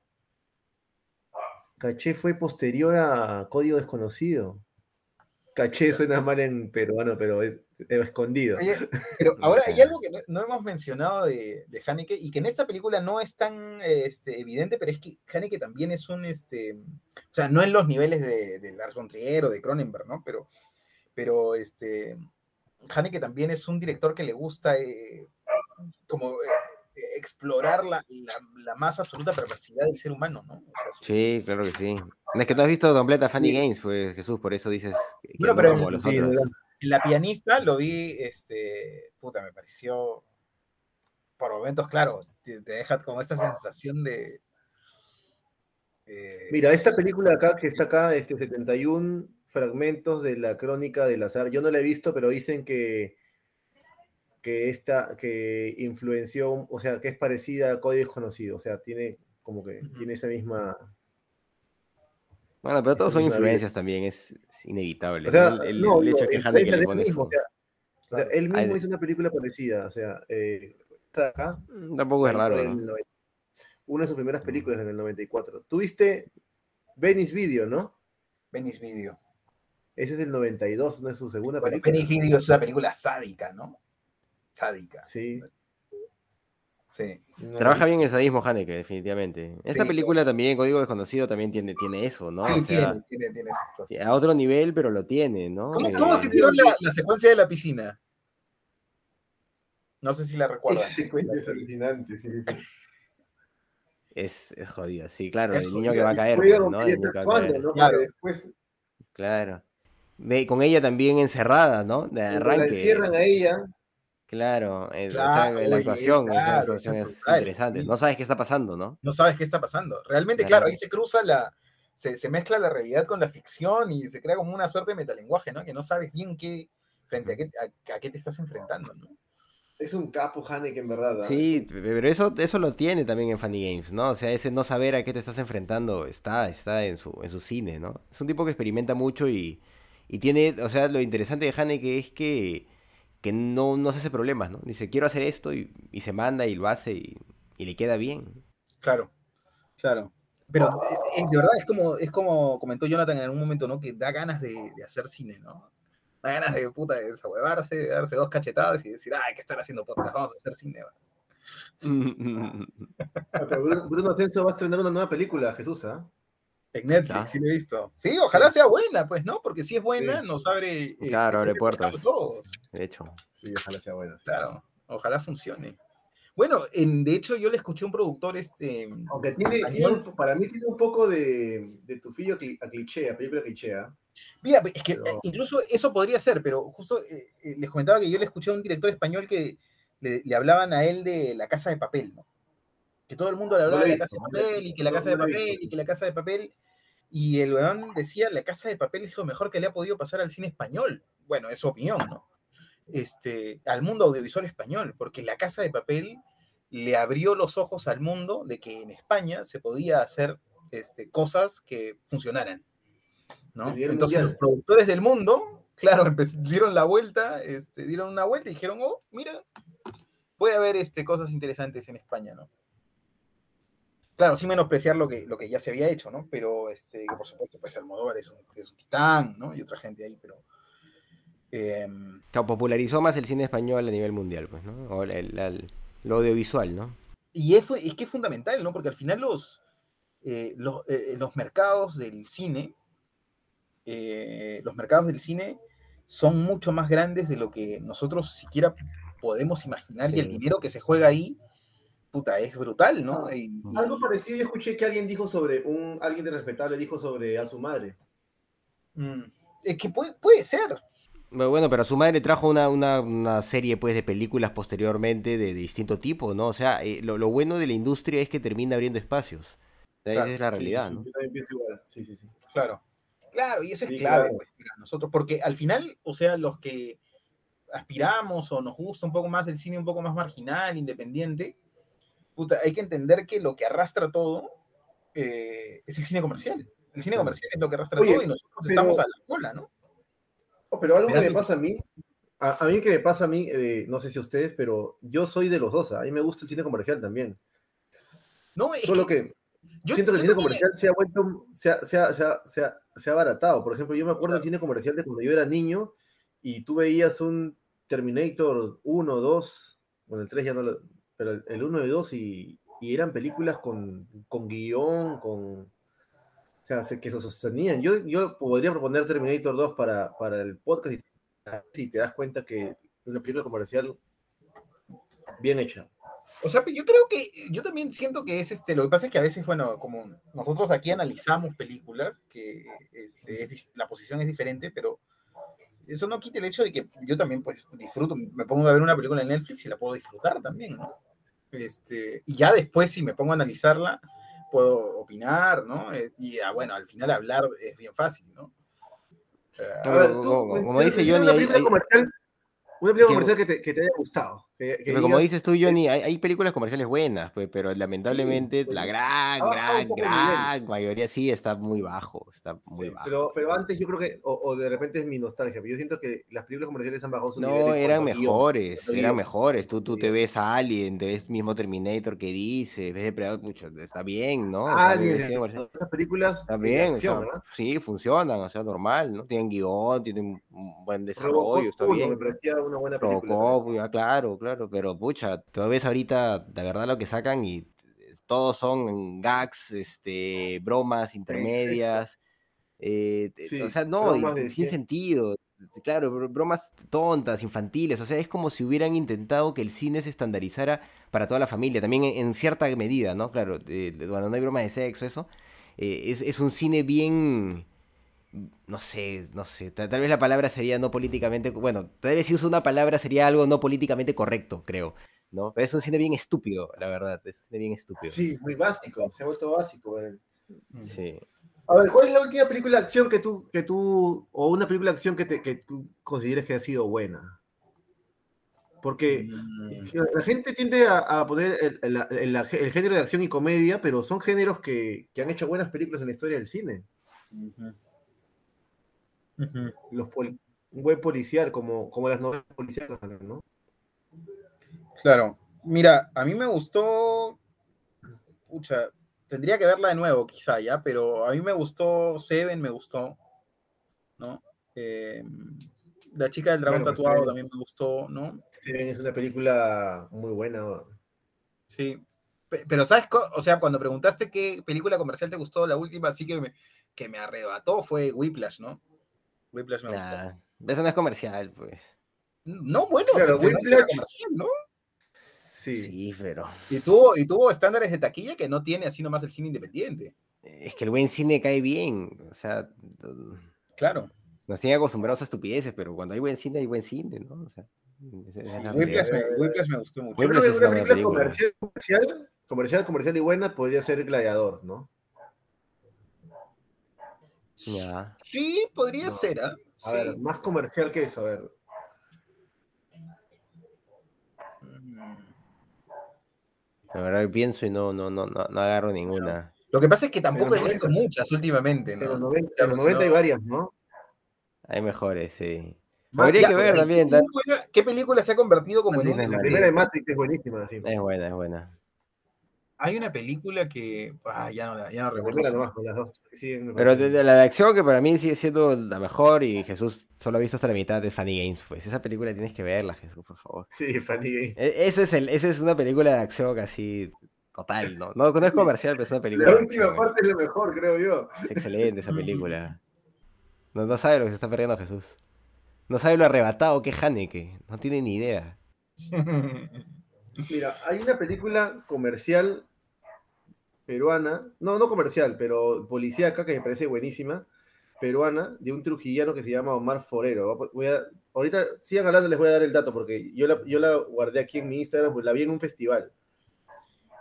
Caché fue posterior a Código Desconocido. Caché suena mal en peruano, pero es, es escondido. Oye, pero ahora hay algo que no, no hemos mencionado de, de Haneke y que en esta película no es tan este, evidente, pero es que Haneke también es un, este, o sea, no en los niveles de, de Lars von Trier o de Cronenberg, ¿no? Pero, pero este, Haneke también es un director que le gusta eh, como eh, explorar la, la, la más absoluta perversidad del ser humano, ¿no? O sea, su- Sí, claro que sí. Es que tú has visto completa Funny Sí. Games, pues Jesús, por eso dices que que Bueno, no pero- como los Sí, otros. ¿verdad? En la pianista lo vi, este, puta, me pareció, por momentos, claro, te, te deja como esta sensación de, Eh, Mira, esta película acá, que está acá, este 71 fragmentos de la crónica del azar, yo no la he visto, pero dicen que que esta, que influenció, o sea, que es parecida a Código Desconocido, o sea, tiene como que, tiene esa misma... Bueno, pero todos son influencias también, es, inevitable. O sea, el, hecho que que le pone mismo, o sea, él mismo hizo una película parecida, o sea, eh, está acá. Mm, tampoco es raro, ¿no? Una de sus primeras películas en el 94. Tuviste Venice Video, ¿no? Venice Video. Ese es del 92, no es su segunda bueno, película. Venice Video es una película sádica, ¿no? Sádica. Sí. Sí. Trabaja bien el sadismo Haneke, definitivamente. Esta película también, Código Desconocido, también tiene, tiene eso, ¿no? Sí, tiene, tiene, tiene esas A otro nivel, pero lo tiene, ¿no? ¿Cómo, eh, se dieron la, la, secuencia de la piscina? No sé si la recuerdas. Esa secuencia es alucinante, sí. Es, es jodida, sí, claro, el niño que va a caer, pues, ¿no? El niño que va a caer. Claro, después... claro. con ella también encerrada, ¿no? De arranque. La encierran a ella Claro, la actuación, es interesante. No sabes qué está pasando, ¿no? No sabes qué está pasando. Realmente, claro, ahí se cruza la, se, mezcla la realidad con la ficción y se crea como una suerte de metalenguaje, ¿no? Que no sabes bien qué, frente a qué, a, qué te estás enfrentando, ¿no? Es un capo que en verdad. Sí, pero eso, eso lo tiene también en Funny Games, ¿no? O sea, ese no saber a qué te estás enfrentando está, está en su, en su cine, ¿no? Es un tipo que experimenta mucho y, y tiene, o sea, lo interesante de Haneke es que que no, no se hace problemas, ¿no? Dice, quiero hacer esto y, se manda y lo hace y, le queda bien. Claro, claro. Pero eh, de verdad es como, es como comentó Jonathan en algún momento, ¿no? Que da ganas de, hacer cine, ¿no? Da ganas de puta de desahuevarse, de darse dos cachetadas y decir, ay, que estar haciendo podcast, vamos a hacer cine. Bruno Ascenso va a estrenar una nueva película, Jesús, ¿ah? En Netflix, sí lo he visto. Sí, ojalá sea buena, pues, ¿no? Porque si es buena, nos abre. Este, claro, abre puertas. De hecho. Sí, ojalá sea buena. Claro, ojalá funcione. Bueno, en, de hecho, yo le escuché a un productor, este. Aunque tiene, para mí tiene un poco de, de tufillo a cliché, a película cliché. Mira, es que eh, incluso eso podría ser, pero justo eh, eh, les comentaba que yo le escuché a un director español que le, le hablaban a él de la casa de papel, ¿no? Que todo el mundo le hablaba de la casa de papel y que la casa de papel y que la casa de papel. Y el weón decía, la casa de papel es lo mejor que le ha podido pasar al cine español. Bueno, es su opinión, ¿no? Este, al mundo audiovisual español, porque la casa de papel le abrió los ojos al mundo de que en España se podía hacer este, cosas que funcionaran. ¿no? Entonces los productores del mundo, claro, dieron la vuelta, este, dieron una vuelta y dijeron, oh, mira, puede haber este, cosas interesantes en España, ¿no? Claro, sin menospreciar lo que, lo que ya se había hecho, ¿no? Pero, este, por supuesto, pues Almodóvar es un, es un titán, ¿no? Y otra gente ahí, pero... Eh, popularizó más el cine español a nivel mundial, pues, ¿no? O lo audiovisual, ¿no? Y eso es que es fundamental, ¿no? Porque al final los, eh, los, eh, los, mercados del cine, eh, los mercados del cine son mucho más grandes de lo que nosotros siquiera podemos imaginar y el dinero que se juega ahí puta, es brutal, ¿no? Algo parecido yo escuché que alguien dijo sobre, un, alguien de respetable dijo sobre a su madre. Mm, es que puede, puede ser. Bueno, pero a su madre trajo una, una, serie pues de películas posteriormente de, distinto tipo, ¿no? O sea, eh, lo, bueno de la industria es que termina abriendo espacios. Esa es la realidad, ¿no? Sí, sí, sí. Claro. Claro, y eso es clave pues, para nosotros, porque al final, o sea, los que aspiramos o nos gusta un poco más el cine un poco más marginal, independiente, hay que entender que lo que arrastra todo eh, es el cine comercial. El cine comercial es lo que arrastra todo y nosotros estamos a la cola, ¿no? Oh, pero algo que me pasa a mí, a, mí que me pasa a mí, eh, no sé si a ustedes, pero yo soy de los dos, ¿ah? a mí me gusta el cine comercial también. No, es Solo que, yo, siento que el cine comercial se ha vuelto, se ha, se, ha, se, ha, se ha, abaratado. Por ejemplo, yo me acuerdo del cine comercial de cuando yo era niño y tú veías un Terminator 1, 2, bueno, el 3 ya no lo, pero el 1 y 2 y, eran películas con, con guion, con... O sea, que se sostenían. Yo, yo podría proponer Terminator 2 para, para el podcast y te das cuenta que es una película comercial bien hecha. O sea, yo creo que, yo también siento que es este, lo que pasa es que a veces, bueno, como nosotros aquí analizamos películas, que este, la posición es diferente, pero eso no quita el hecho de que yo también, pues, disfruto, me pongo a ver una película en Netflix y la puedo disfrutar también, ¿no? Este, y ya después, si me pongo a analizarla, puedo opinar, ¿no? Eh, y ah, bueno, al final hablar es bien fácil, ¿no? a ver, como, dice Johnny, hay, una película comercial que te, que te haya gustado. Pero como dices tú, Johnny, hay, hay, películas comerciales buenas, pues, pero lamentablemente pues, la gran, gran, gran mayoría sí está muy bajo. Está muy bajo. Pero, pero antes yo creo que, o, de repente es mi nostalgia, pero yo siento que las películas comerciales han bajado su no, nivel. eran mejores, eran mejores. Tú, tú te ves a Alien, te ves mismo Terminator que dice, ves Depredador, mucho, está bien, ¿no? Alien, esas películas está bien, sí, funcionan, o sea, normal, ¿no? Tienen guion, tienen un buen desarrollo, está bien. Me parecía una buena película. claro, claro, pero pucha, tú ves ahorita, de verdad, lo que sacan y todos son gags, este, bromas intermedias. Eh, o sea, no, sin sentido. Claro, bromas tontas, infantiles. O sea, es como si hubieran intentado que el cine se estandarizara para toda la familia. También en, cierta medida, ¿no? Claro, cuando no hay bromas de sexo, eso. Eh, es, es, un cine bien no sé, no sé, tal, vez la palabra sería no políticamente, bueno, tal vez si uso una palabra sería algo no políticamente correcto, creo, ¿no? Pero es un cine bien estúpido, la verdad, es un cine bien estúpido. Sí, muy básico, se ha vuelto básico. Sí. A ver, ¿cuál es la última película de acción que tú, que tú o una película de acción que, te, que tú consideres que ha sido buena? Porque mm. la gente tiende a, poner el, género de acción y comedia, pero son géneros que, han hecho buenas películas en la historia del cine los un buen policial, como, como las novelas policiales, ¿no? Claro. Mira, a mí me gustó. Pucha, tendría que verla de nuevo, quizá ya, pero a mí me gustó Seven, me gustó. ¿No? Eh, la chica del dragón tatuado también me gustó, ¿no? Seven es una película muy buena. Sí. Pero, ¿sabes? O sea, cuando preguntaste qué película comercial te gustó, la última sí que me, que me arrebató fue Whiplash, ¿no? Whiplash me gustó. Eso no es comercial, pues. No, bueno, claro, Whiplash comercial, ¿no? Sí. sí, pero. Y tuvo, y tuvo estándares de taquilla que no tiene así nomás el cine independiente. Es que el buen cine cae bien. O sea. Claro. Nos tiene acostumbrados a estupideces, pero cuando hay buen cine, hay buen cine, ¿no? O sea. Whiplash, me, gustó mucho. Whiplash es una película comercial, comercial, comercial y buena podría ser Gladiador, ¿no? Sí, podría ser, ¿ah? A ver, más comercial que eso, a ver. La verdad que pienso y no, no, no, no, agarro ninguna. Lo que pasa es que tampoco he visto muchas últimamente, ¿no? En los 90, hay varias, ¿no? Hay mejores, sí. Habría que ver también. ¿Qué película, se ha convertido como en La primera de Matrix es buenísima. Es buena, es buena. Hay una película que. Ah, ya no, ya no recuerdo. Pero de, la de acción que para mí sigue siendo la mejor y Jesús solo ha visto hasta la mitad de Funny Games. Pues esa película tienes que verla, Jesús, por favor. Sí, Funny Games. E, eso es el, esa es una película de acción casi total, ¿no? No, no es comercial, pero es una película. La última parte es lo mejor, creo yo. Es excelente esa película. No, no sabe lo que se está perdiendo Jesús. No sabe lo arrebatado que es Haneke. No tiene ni idea. Mira, hay una película comercial peruana, no, no comercial, pero policíaca, que me parece buenísima, peruana, de un trujillano que se llama Omar Forero. Voy a, ahorita sigan hablando, les voy a dar el dato, porque yo la, yo la guardé aquí en mi Instagram, pues la vi en un festival.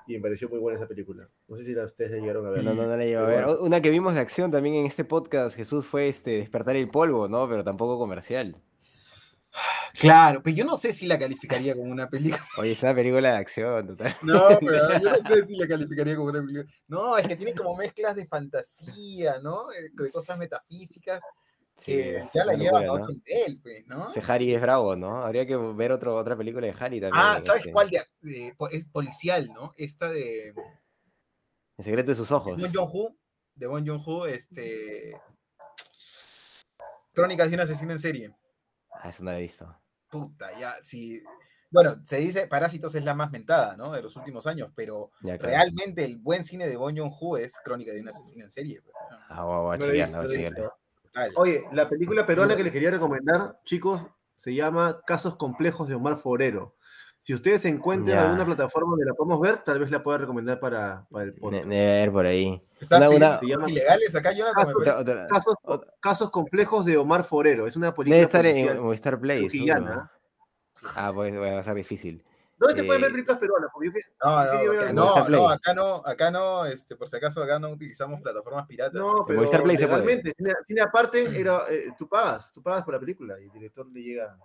Y me pareció muy buena esa película. No sé si la, ustedes la llegaron a ver. No, no, no la llevo a ver. Una que vimos de acción también en este podcast, Jesús, fue este Despertar el Polvo, ¿no? Pero tampoco comercial. Claro, pero yo no sé si la calificaría como una película. Oye, es una película de acción, total. No, pero yo no sé si la calificaría como una película. No, es que tiene como mezclas de fantasía, ¿no? Eh, de cosas metafísicas que ya la llevan a otro nivel, pues, ¿no? Ese Harry es bravo, ¿no? Habría que ver otro, otra película de Harry también. Ah, ¿sabes cuál? De, es policial, ¿no? Esta de... El secreto de sus ojos. De Bon Joon-ho, de Bon Joon-ho, este... Crónicas de un asesino en serie. Ah, eso no lo he visto. Puta, ya, sí. Bueno, se dice Parásitos es la más mentada, ¿no? De los últimos años, pero realmente el buen cine de Bong Joon-ho es Crónica de un asesino en serie. Pues, ah, guau, Oye, la película peruana que les quería recomendar, chicos, se llama Casos Complejos de Omar Forero. Si ustedes encuentran alguna plataforma donde la podemos ver, tal vez la pueda recomendar para, para el podcast. De, ver por ahí. ilegales acá, Casos, casos, complejos de Omar Forero. Es una película. Debe estar en Movistar Play. Ah, pues va a ser difícil. ¿Dónde se pueden ver películas peruanas? no, no, no, acá no, acá no, este, por si acaso acá no utilizamos plataformas piratas. No, pero Movistar Play legalmente, cine, cine, aparte, era, eh, tú pagas, tú pagas por la película y el director le llega...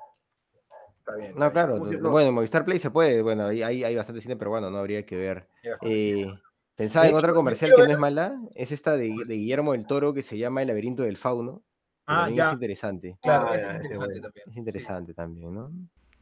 Está bien. No, claro, bueno, Movistar Play se puede, bueno, ahí hay, hay, bastante cine, pero bueno, no habría que ver. Eh, pensaba en otra comercial que no es mala, es esta de, de, Guillermo del Toro que se llama El laberinto del fauno. Ah, ya. Es interesante. Claro, es interesante también. Es interesante también, ¿no?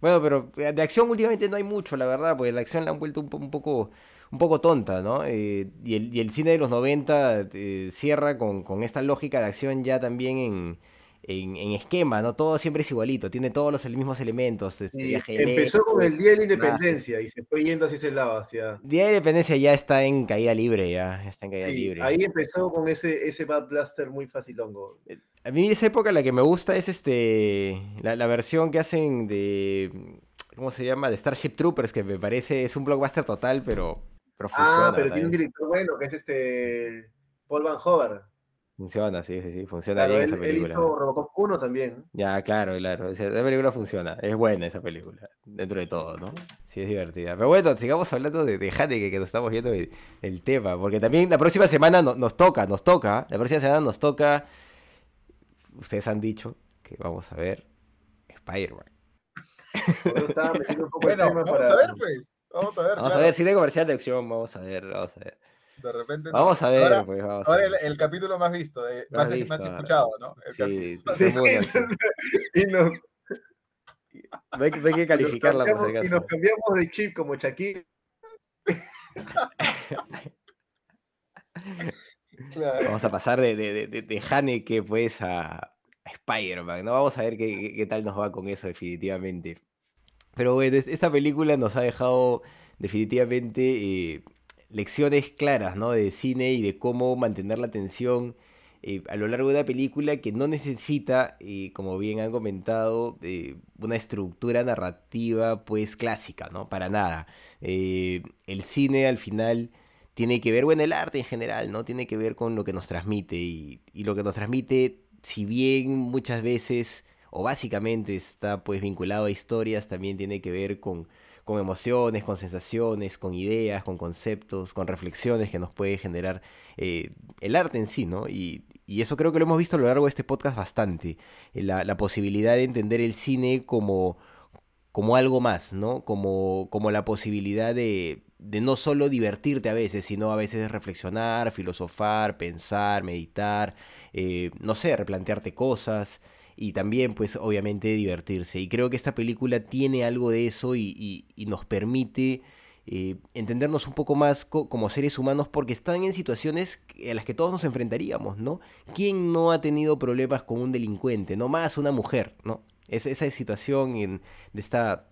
Bueno, pero eh, de acción últimamente no hay mucho, la verdad, porque la acción la han vuelto un, poco un poco tonta, ¿no? Eh, y, el, y, el, cine de los 90 eh, cierra con, con, esta lógica de acción ya también en, en, esquema, ¿no? Todo siempre es igualito, tiene todos los mismos elementos. Este, empezó con el Día de la Independencia y se fue yendo hacia ese lado, hacia... Día de la Independencia ya está en caída libre, ya, está en caída libre. Ahí empezó con ese, ese Bad Blaster muy facilongo. Eh, a mí esa época la que me gusta es este la, la versión que hacen de... ¿Cómo se llama? De Starship Troopers, que me parece es un blockbuster total, pero, pero Ah, pero tiene un director bueno, que es este Paul Van Hover. Funciona, sí, sí, sí, funciona bien esa película. Él hizo Robocop 1 también. Ya, claro, claro. Esa, película funciona. Es buena esa película, dentro de todo, ¿no? Sí, es divertida. Pero bueno, sigamos hablando de, de que, que nos estamos viendo el, tema. Porque también la próxima semana nos toca, nos toca. La próxima semana nos toca. Ustedes han dicho que vamos a ver Spider-Man. bueno, vamos a ver, pues. Vamos a ver. Vamos a ver, cine comercial de acción, vamos a ver, vamos a ver. De repente. Vamos a ver, ahora, pues, ahora El, capítulo más visto, eh, más, más, escuchado, ¿no? El sí, sí, y nos... hay, hay, que calificarla por si Y nos cambiamos de chip como Shakira. claro. Vamos a pasar de, de, de, de Haneke pues a, Spider-Man, ¿no? Vamos a ver qué, qué, tal nos va con eso definitivamente. Pero bueno, esta película nos ha dejado definitivamente eh, lecciones claras, ¿no? De cine y de cómo mantener la atención eh, a lo largo de la película que no necesita, eh, como bien han comentado, eh, una estructura narrativa pues clásica, ¿no? Para nada. el cine al final tiene que ver, bueno, el arte en general, ¿no? Tiene que ver con lo que nos transmite y, y lo que nos transmite, si bien muchas veces o básicamente está pues vinculado a historias, también tiene que ver con con emociones, con sensaciones, con ideas, con conceptos, con reflexiones que nos puede generar eh, el arte en sí, ¿no? Y, eso creo que lo hemos visto a lo largo de este podcast bastante, eh, la, posibilidad de entender el cine como, como algo más, ¿no? Como, como la posibilidad de, de no solo divertirte a veces, sino a veces reflexionar, filosofar, pensar, meditar, eh, no sé, replantearte cosas y también pues obviamente divertirse. Y creo que esta película tiene algo de eso y, nos permite eh, entendernos un poco más como seres humanos porque están en situaciones a las que todos nos enfrentaríamos, ¿no? ¿Quién no ha tenido problemas con un delincuente? No más una mujer, ¿no? Es, esa situación en, de esta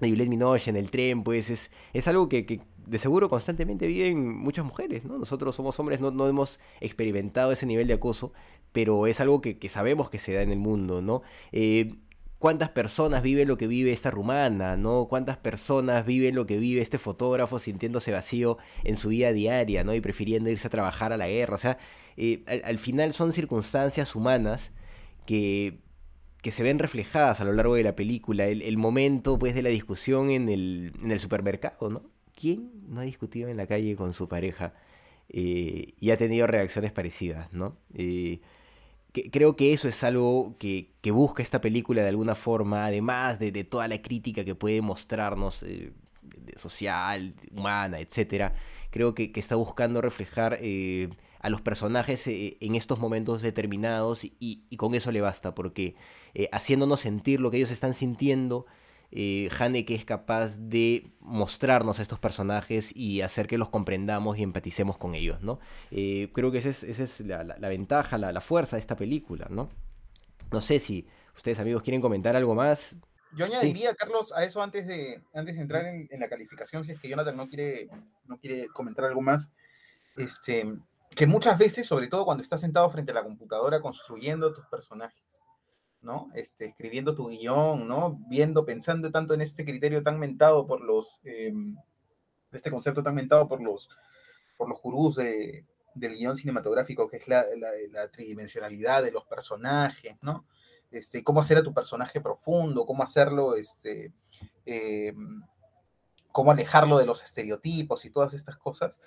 de Juliette Minoche en el tren, pues es, es algo que, de seguro constantemente viven muchas mujeres, ¿no? Nosotros somos hombres, no, no hemos experimentado ese nivel de acoso, pero es algo que, sabemos que se da en el mundo, ¿no? Eh, ¿Cuántas personas viven lo que vive esta rumana, ¿no? ¿Cuántas personas viven lo que vive este fotógrafo sintiéndose vacío en su vida diaria, ¿no? Y prefiriendo irse a trabajar a la guerra. O sea, eh, al, final son circunstancias humanas que, que se ven reflejadas a lo largo de la película. El, momento, pues, de la discusión en el, en el supermercado, ¿no? ¿Quién no ha discutido en la calle con su pareja eh, y ha tenido reacciones parecidas, ¿no? Creo que eso es algo que, busca esta película de alguna forma, además de, toda la crítica que puede mostrarnos eh, social, humana, etcétera. Creo que, está buscando reflejar eh, a los personajes eh, en estos momentos determinados y, y, con eso le basta, porque haciéndonos sentir lo que ellos están sintiendo, eh, que es capaz de mostrarnos a estos personajes y hacer que los comprendamos y empaticemos con ellos, ¿no? Eh, creo que esa es, la, ventaja, la, fuerza de esta película, ¿no? No sé si ustedes amigos quieren comentar algo más. Yo añadiría, Carlos, a eso antes de, antes de entrar en, la calificación, si es que Jonathan no quiere, no quiere comentar algo más, este, que muchas veces, sobre todo cuando estás sentado frente a la computadora construyendo tus personajes, ¿no? Este, escribiendo tu guion, ¿no? Viendo, pensando tanto en este criterio tan mentado por los, em, este concepto tan mentado por los, por los gurús de, del guion cinematográfico, que es la, tridimensionalidad de los personajes, ¿no? Este, cómo hacer a tu personaje profundo, cómo hacerlo, este, em, cómo alejarlo de los estereotipos y todas estas cosas,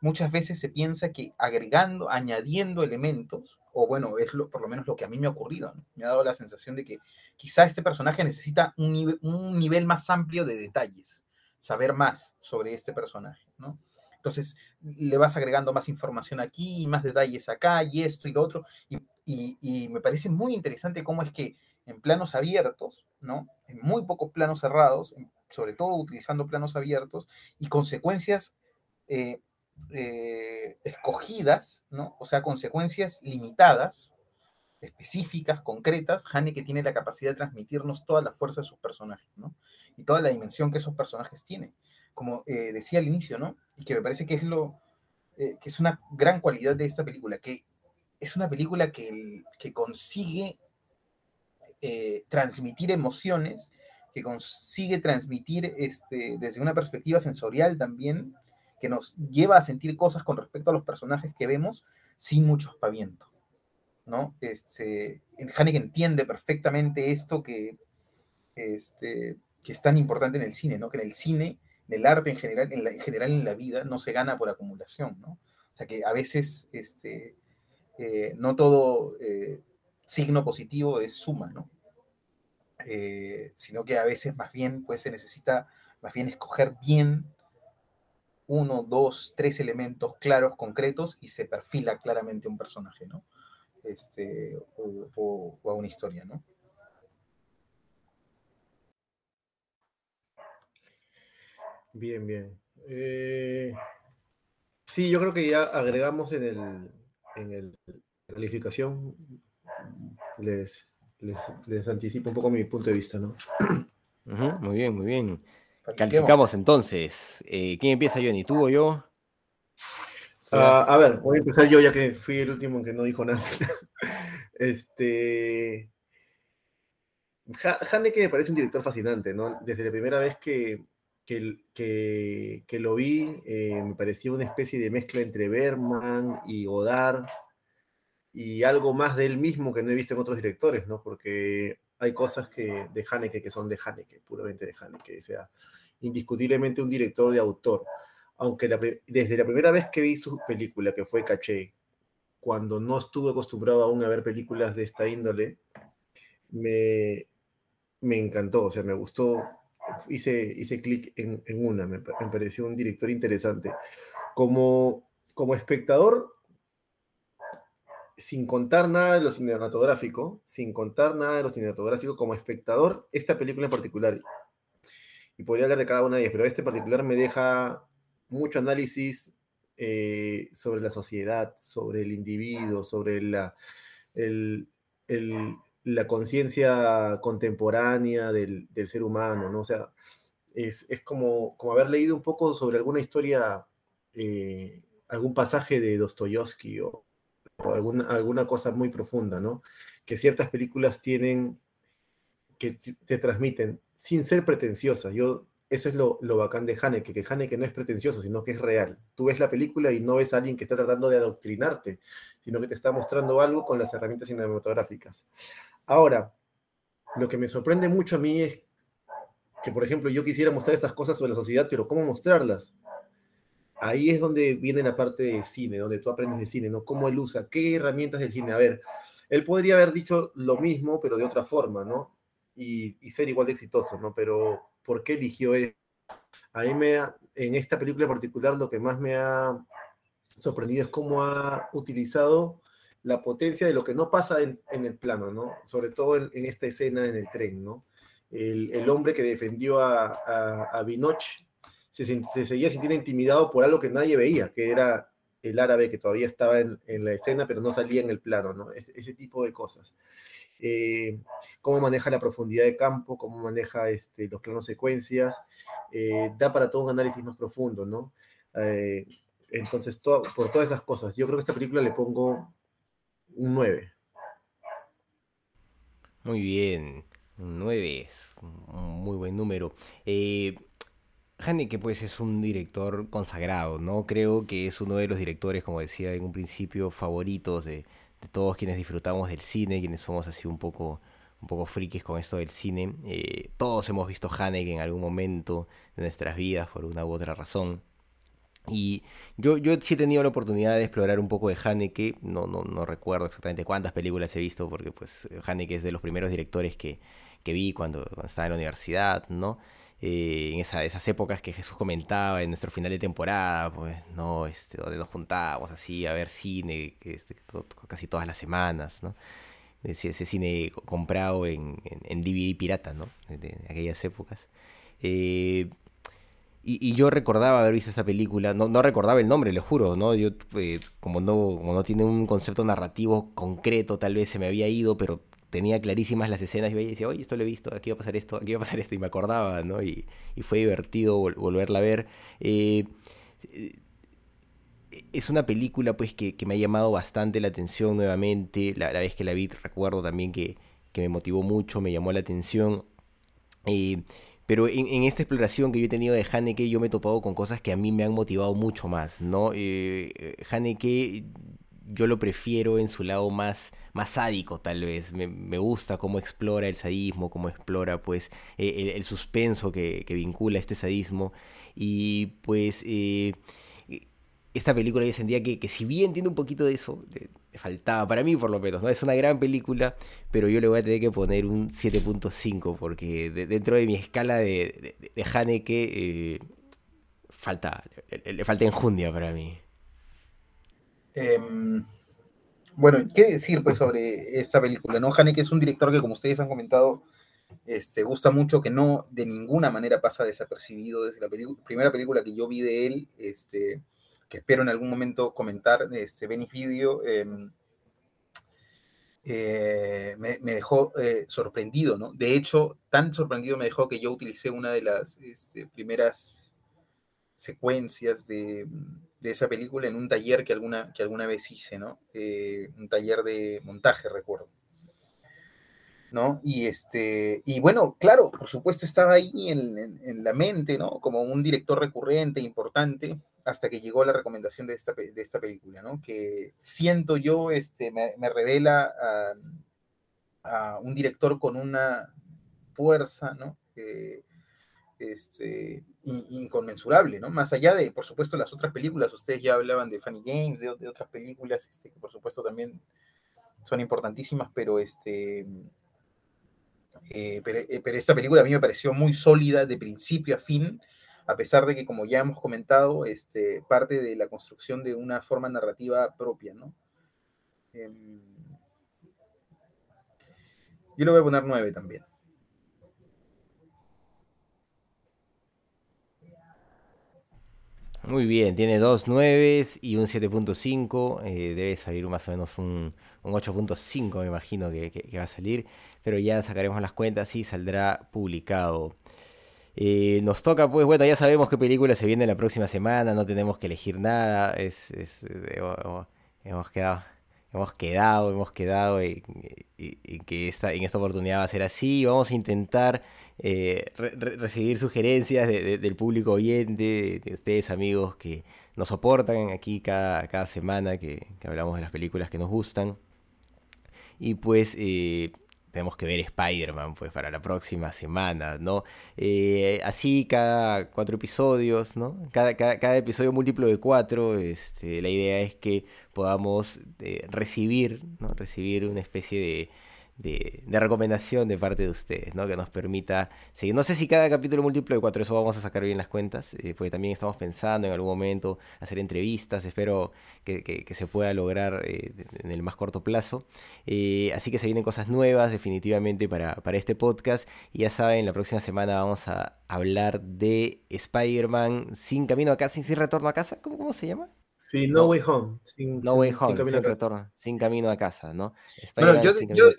muchas veces se piensa que agregando, añadiendo elementos, o bueno, es lo, por lo menos lo que a mí me ha ocurrido, me ha dado la sensación de que quizá este personaje necesita un nivel más amplio de detalles, saber más sobre este personaje, ¿no? Entonces le vas agregando más información aquí, más detalles acá, y esto y lo otro, y, y me parece muy interesante cómo es que en planos abiertos, ¿no? En muy pocos planos cerrados, sobre todo utilizando planos abiertos, y consecuencias eh, eh, escogidas, ¿no? O sea, consecuencias limitadas, específicas, concretas, que tiene la capacidad de transmitirnos toda la fuerza de sus personajes, ¿no? Y toda la dimensión que esos personajes tienen. Como eh, decía al inicio, ¿no? Y que me parece que es lo que es una gran cualidad de esta película, que es una película que, que consigue eh, transmitir emociones, que consigue transmitir este, desde una perspectiva sensorial también, que nos lleva a sentir cosas con respecto a los personajes que vemos sin mucho espaviento. ¿no? Este, Haneke entiende perfectamente esto que, este, que es tan importante en el cine, ¿no? que en el cine, en el arte en general, en, la, general en la vida, no se gana por acumulación. ¿no? O sea que a veces este, eh, no todo eh, signo positivo es suma, ¿no? Eh, sino que a veces más bien pues se necesita más bien escoger bien uno, dos, tres elementos claros, concretos, y se perfila claramente un personaje, ¿no? Este, o, a una historia, ¿no? Bien, bien. Eh, sí, yo creo que ya agregamos en el, en el calificación, les, les, anticipo un poco mi punto de vista, ¿no? muy bien, muy bien. Calificamos entonces. Eh, ¿Quién empieza, Johnny? ¿Tú o yo? Ah, a ver, voy a empezar yo ya que fui el último que no dijo nada. este. Haneke me parece un director fascinante, ¿no? Desde la primera vez que, que, que, lo vi, eh, me parecía una especie de mezcla entre Berman y Godard y algo más de él mismo que no he visto en otros directores, ¿no? Porque hay cosas que, de Haneke que son de Haneke, puramente de Haneke, o sea, indiscutiblemente un director de autor. Aunque desde la primera vez que vi su película, que fue Caché, cuando no estuve acostumbrado aún a ver películas de esta índole, me, me encantó, o sea, me gustó, hice, hice clic en, en, una, me, me, pareció un director interesante. Como, como espectador, sin contar nada de lo cinematográfico, sin contar nada de lo cinematográfico, como espectador, esta película en particular, y podría hablar de cada una de ellas, pero este en particular me deja mucho análisis eh, sobre la sociedad, sobre el individuo, sobre la, la conciencia contemporánea del, ser humano, ¿no? O sea, es, como, como haber leído un poco sobre alguna historia, eh, algún pasaje de Dostoyevsky o, alguna, alguna cosa muy profunda, ¿no? Que ciertas películas tienen, que te transmiten, sin ser pretenciosas. Yo, eso es lo, lo bacán de Haneke, que Haneke no es pretencioso, sino que es real. Tú ves la película y no ves a alguien que está tratando de adoctrinarte, sino que te está mostrando algo con las herramientas cinematográficas. Ahora, lo que me sorprende mucho a mí es que, por ejemplo, yo quisiera mostrar estas cosas sobre la sociedad, pero ¿cómo mostrarlas? Ahí es donde viene la parte de cine, donde tú aprendes de cine, ¿no? Cómo él usa, qué herramientas del cine. A ver, él podría haber dicho lo mismo, pero de otra forma, ¿no? Y, ser igual de exitoso, ¿no? Pero, ¿por qué eligió eso? A mí me, en esta película en particular, lo que más me ha sorprendido es cómo ha utilizado la potencia de lo que no pasa en, el plano, ¿no? Sobre todo en, esta escena en el tren, ¿no? El, hombre que defendió a, a, a Binoch se, seguía sintiendo intimidado por algo que nadie veía, que era el árabe que todavía estaba en, la escena, pero no salía en el plano, ¿no? Ese, tipo de cosas. Eh, cómo maneja la profundidad de campo, cómo maneja este, los planos secuencias, eh, da para todo un análisis más profundo, ¿no? Eh, entonces, por todas esas cosas, yo creo que esta película le pongo un 9. Muy bien, un 9 es un muy buen número. Haneke pues es un director consagrado, ¿no? Creo que es uno de los directores, como decía en un principio, favoritos de, todos quienes disfrutamos del cine, quienes somos así un poco, un poco frikis con esto del cine. Eh, todos hemos visto Haneke en algún momento de nuestras vidas por una u otra razón. Y yo, yo sí he tenido la oportunidad de explorar un poco de Haneke, no, no, no recuerdo exactamente cuántas películas he visto, porque pues Haneke es de los primeros directores que, que vi cuando, estaba en la universidad, ¿no? Eh, en esa, esas épocas que Jesús comentaba en nuestro final de temporada, pues, ¿no? Este, donde nos juntábamos así a ver cine este, casi todas las semanas, ¿no? Ese, cine comprado en, en, DVD pirata, ¿no? De, aquellas épocas. Eh, y, yo recordaba haber visto esa película, no, no recordaba el nombre, lo juro, ¿no? Yo, eh, como no como no tiene un concepto narrativo concreto, tal vez se me había ido, pero tenía clarísimas las escenas y veía y decía, oye, esto lo he visto, aquí va a pasar esto, aquí va a pasar esto, y me acordaba, ¿no? Y, y fue divertido volverla a ver. Eh, es una película, pues, que, que, me ha llamado bastante la atención nuevamente. La, la vez que la vi, recuerdo también que, que, me motivó mucho, me llamó la atención. Eh, pero en, esta exploración que yo he tenido de Haneke, yo me he topado con cosas que a mí me han motivado mucho más, ¿no? Eh, Haneke, yo lo prefiero en su lado más, más sádico, tal vez. Me, me gusta cómo explora el sadismo, cómo explora, pues, eh, el, suspenso que, que, vincula este sadismo. Y, pues, eh, esta película yo sentía que, que si bien tiene un poquito de eso, faltaba, para mí por lo menos, ¿no? Es una gran película, pero yo le voy a tener que poner un 7.5 porque dentro de mi escala de, de, Haneke eh, falta, le, falta enjundia para mí. Em, bueno, ¿qué decir pues sobre esta película? ¿no? Haneke es un director que como ustedes han comentado, este, gusta mucho, que no de ninguna manera pasa desapercibido desde la primera película que yo vi de él, este, que espero en algún momento comentar, este Venice em, eh, me, dejó eh, sorprendido, ¿no? De hecho, tan sorprendido me dejó que yo utilicé una de las este, primeras secuencias de, esa película en un taller que alguna, que alguna vez hice, ¿no? Eh, un taller de montaje, recuerdo. ¿no? Y, este, y bueno, claro, por supuesto estaba ahí en, en, la mente, ¿no? Como un director recurrente, importante, hasta que llegó la recomendación de esta, de esta película, ¿no? Que siento yo, este, me, revela a, a, un director con una fuerza, ¿no? Eh, este, inconmensurable, ¿no? Más allá de, por supuesto, las otras películas, ustedes ya hablaban de Funny Games, de, otras películas, este, que por supuesto también son importantísimas, pero este... Eh, eh, pero esta película a mí me pareció muy sólida de principio a fin, a pesar de que, como ya hemos comentado, este, parte de la construcción de una forma narrativa propia, ¿no? Em, yo le voy a poner 9 también. Muy bien, tiene dos 9 y un 7.5, eh, debe salir más o menos un, 8.5 me imagino que, va a salir, pero ya sacaremos las cuentas y saldrá publicado. Eh, nos toca, pues, bueno, ya sabemos qué película se viene la próxima semana, no tenemos que elegir nada, es, eh, hemos quedado, hemos quedado, hemos quedado en, que esta, en esta oportunidad va a ser así, vamos a intentar eh, recibir sugerencias del público oyente, de, ustedes amigos que nos soportan aquí cada, cada semana que, hablamos de las películas que nos gustan. Y pues tenemos que ver Spider-Man pues para la próxima semana, ¿no? Eh, así cada cuatro episodios, ¿no? Cada, cada, episodio múltiplo de cuatro, este, la idea es que podamos eh, recibir, ¿no? Recibir una especie de de, recomendación de parte de ustedes, ¿no? Que nos permita seguir. No sé si cada capítulo múltiplo de cuatro, eso vamos a sacar bien las cuentas, eh, porque también estamos pensando en algún momento hacer entrevistas, espero que, se pueda lograr eh, en el más corto plazo. Eh, así que se vienen cosas nuevas definitivamente para, para este podcast. Y ya saben, la próxima semana vamos a hablar de Spider-Man sin camino a casa, sin, sin retorno a casa. ¿Cómo, cómo se llama? Sí, No, Way Home. Sin, no Way Home, sin, camino, a retorno, sin camino a casa, ¿no? Bueno, yo, yo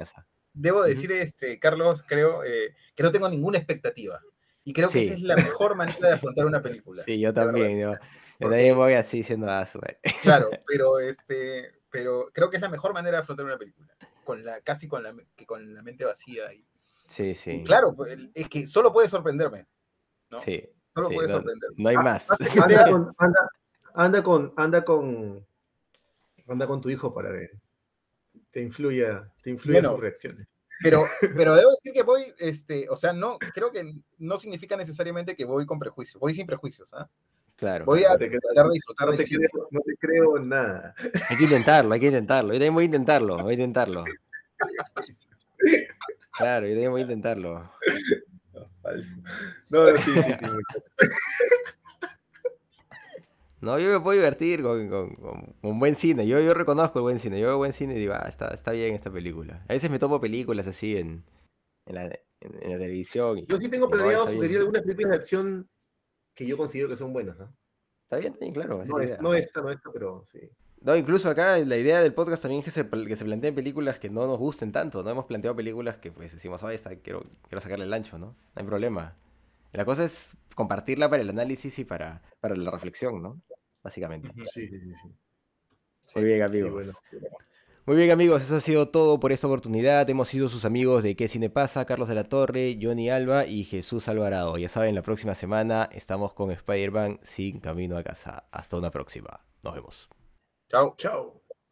debo decir, este, Carlos, creo eh, que no tengo ninguna expectativa. Y creo que esa es la mejor manera de afrontar una película. Sí, yo también. Yo, también voy así diciendo a su Claro, pero, este, pero creo que es la mejor manera de afrontar una película. Con la, casi con la, con la mente vacía. Y, sí, sí. claro, pues, es que solo puede sorprenderme. ¿no? Sí. Solo puede no, sorprenderme. No hay ah, más. anda, anda con, anda con, anda con tu hijo para que te influya, te influya sus reacciones. Pero, pero debo decir que voy, este, o sea, no, creo que no significa necesariamente que voy con prejuicios, voy sin prejuicios, ¿ah? Claro. Voy a tratar de disfrutar no te, creo, no te creo nada. Hay que intentarlo, hay que intentarlo. Yo también voy a intentarlo, voy a intentarlo. Claro, yo también voy a intentarlo. No, falso. No, sí, sí, sí. No, yo me puedo divertir con, con, buen cine. Yo, yo reconozco el buen cine. Yo veo buen cine y digo, ah, está, está bien esta película. A veces me tomo películas así en, en, la, en, la, televisión. yo sí tengo planeado sugerir algunas películas de acción que yo considero que son buenas. ¿no? Está bien, también, claro. No, es, no, esta, no esta, pero sí. No, incluso acá la idea del podcast también es que se, que se planteen películas que no nos gusten tanto. No hemos planteado películas que pues decimos, ah, esta quiero, quiero sacarle el ancho, ¿no? No hay problema. La cosa es compartirla para el análisis y para, para la reflexión, ¿no? Básicamente. Sí, sí, sí. Muy bien, amigos. Muy bien, amigos, eso ha sido todo por esta oportunidad. Hemos sido sus amigos de ¿Qué Cine Pasa? Carlos de la Torre, Johnny Alba y Jesús Alvarado. Ya saben, la próxima semana estamos con Spider-Man sin camino a casa. Hasta una próxima. Nos vemos. Chao. Chao.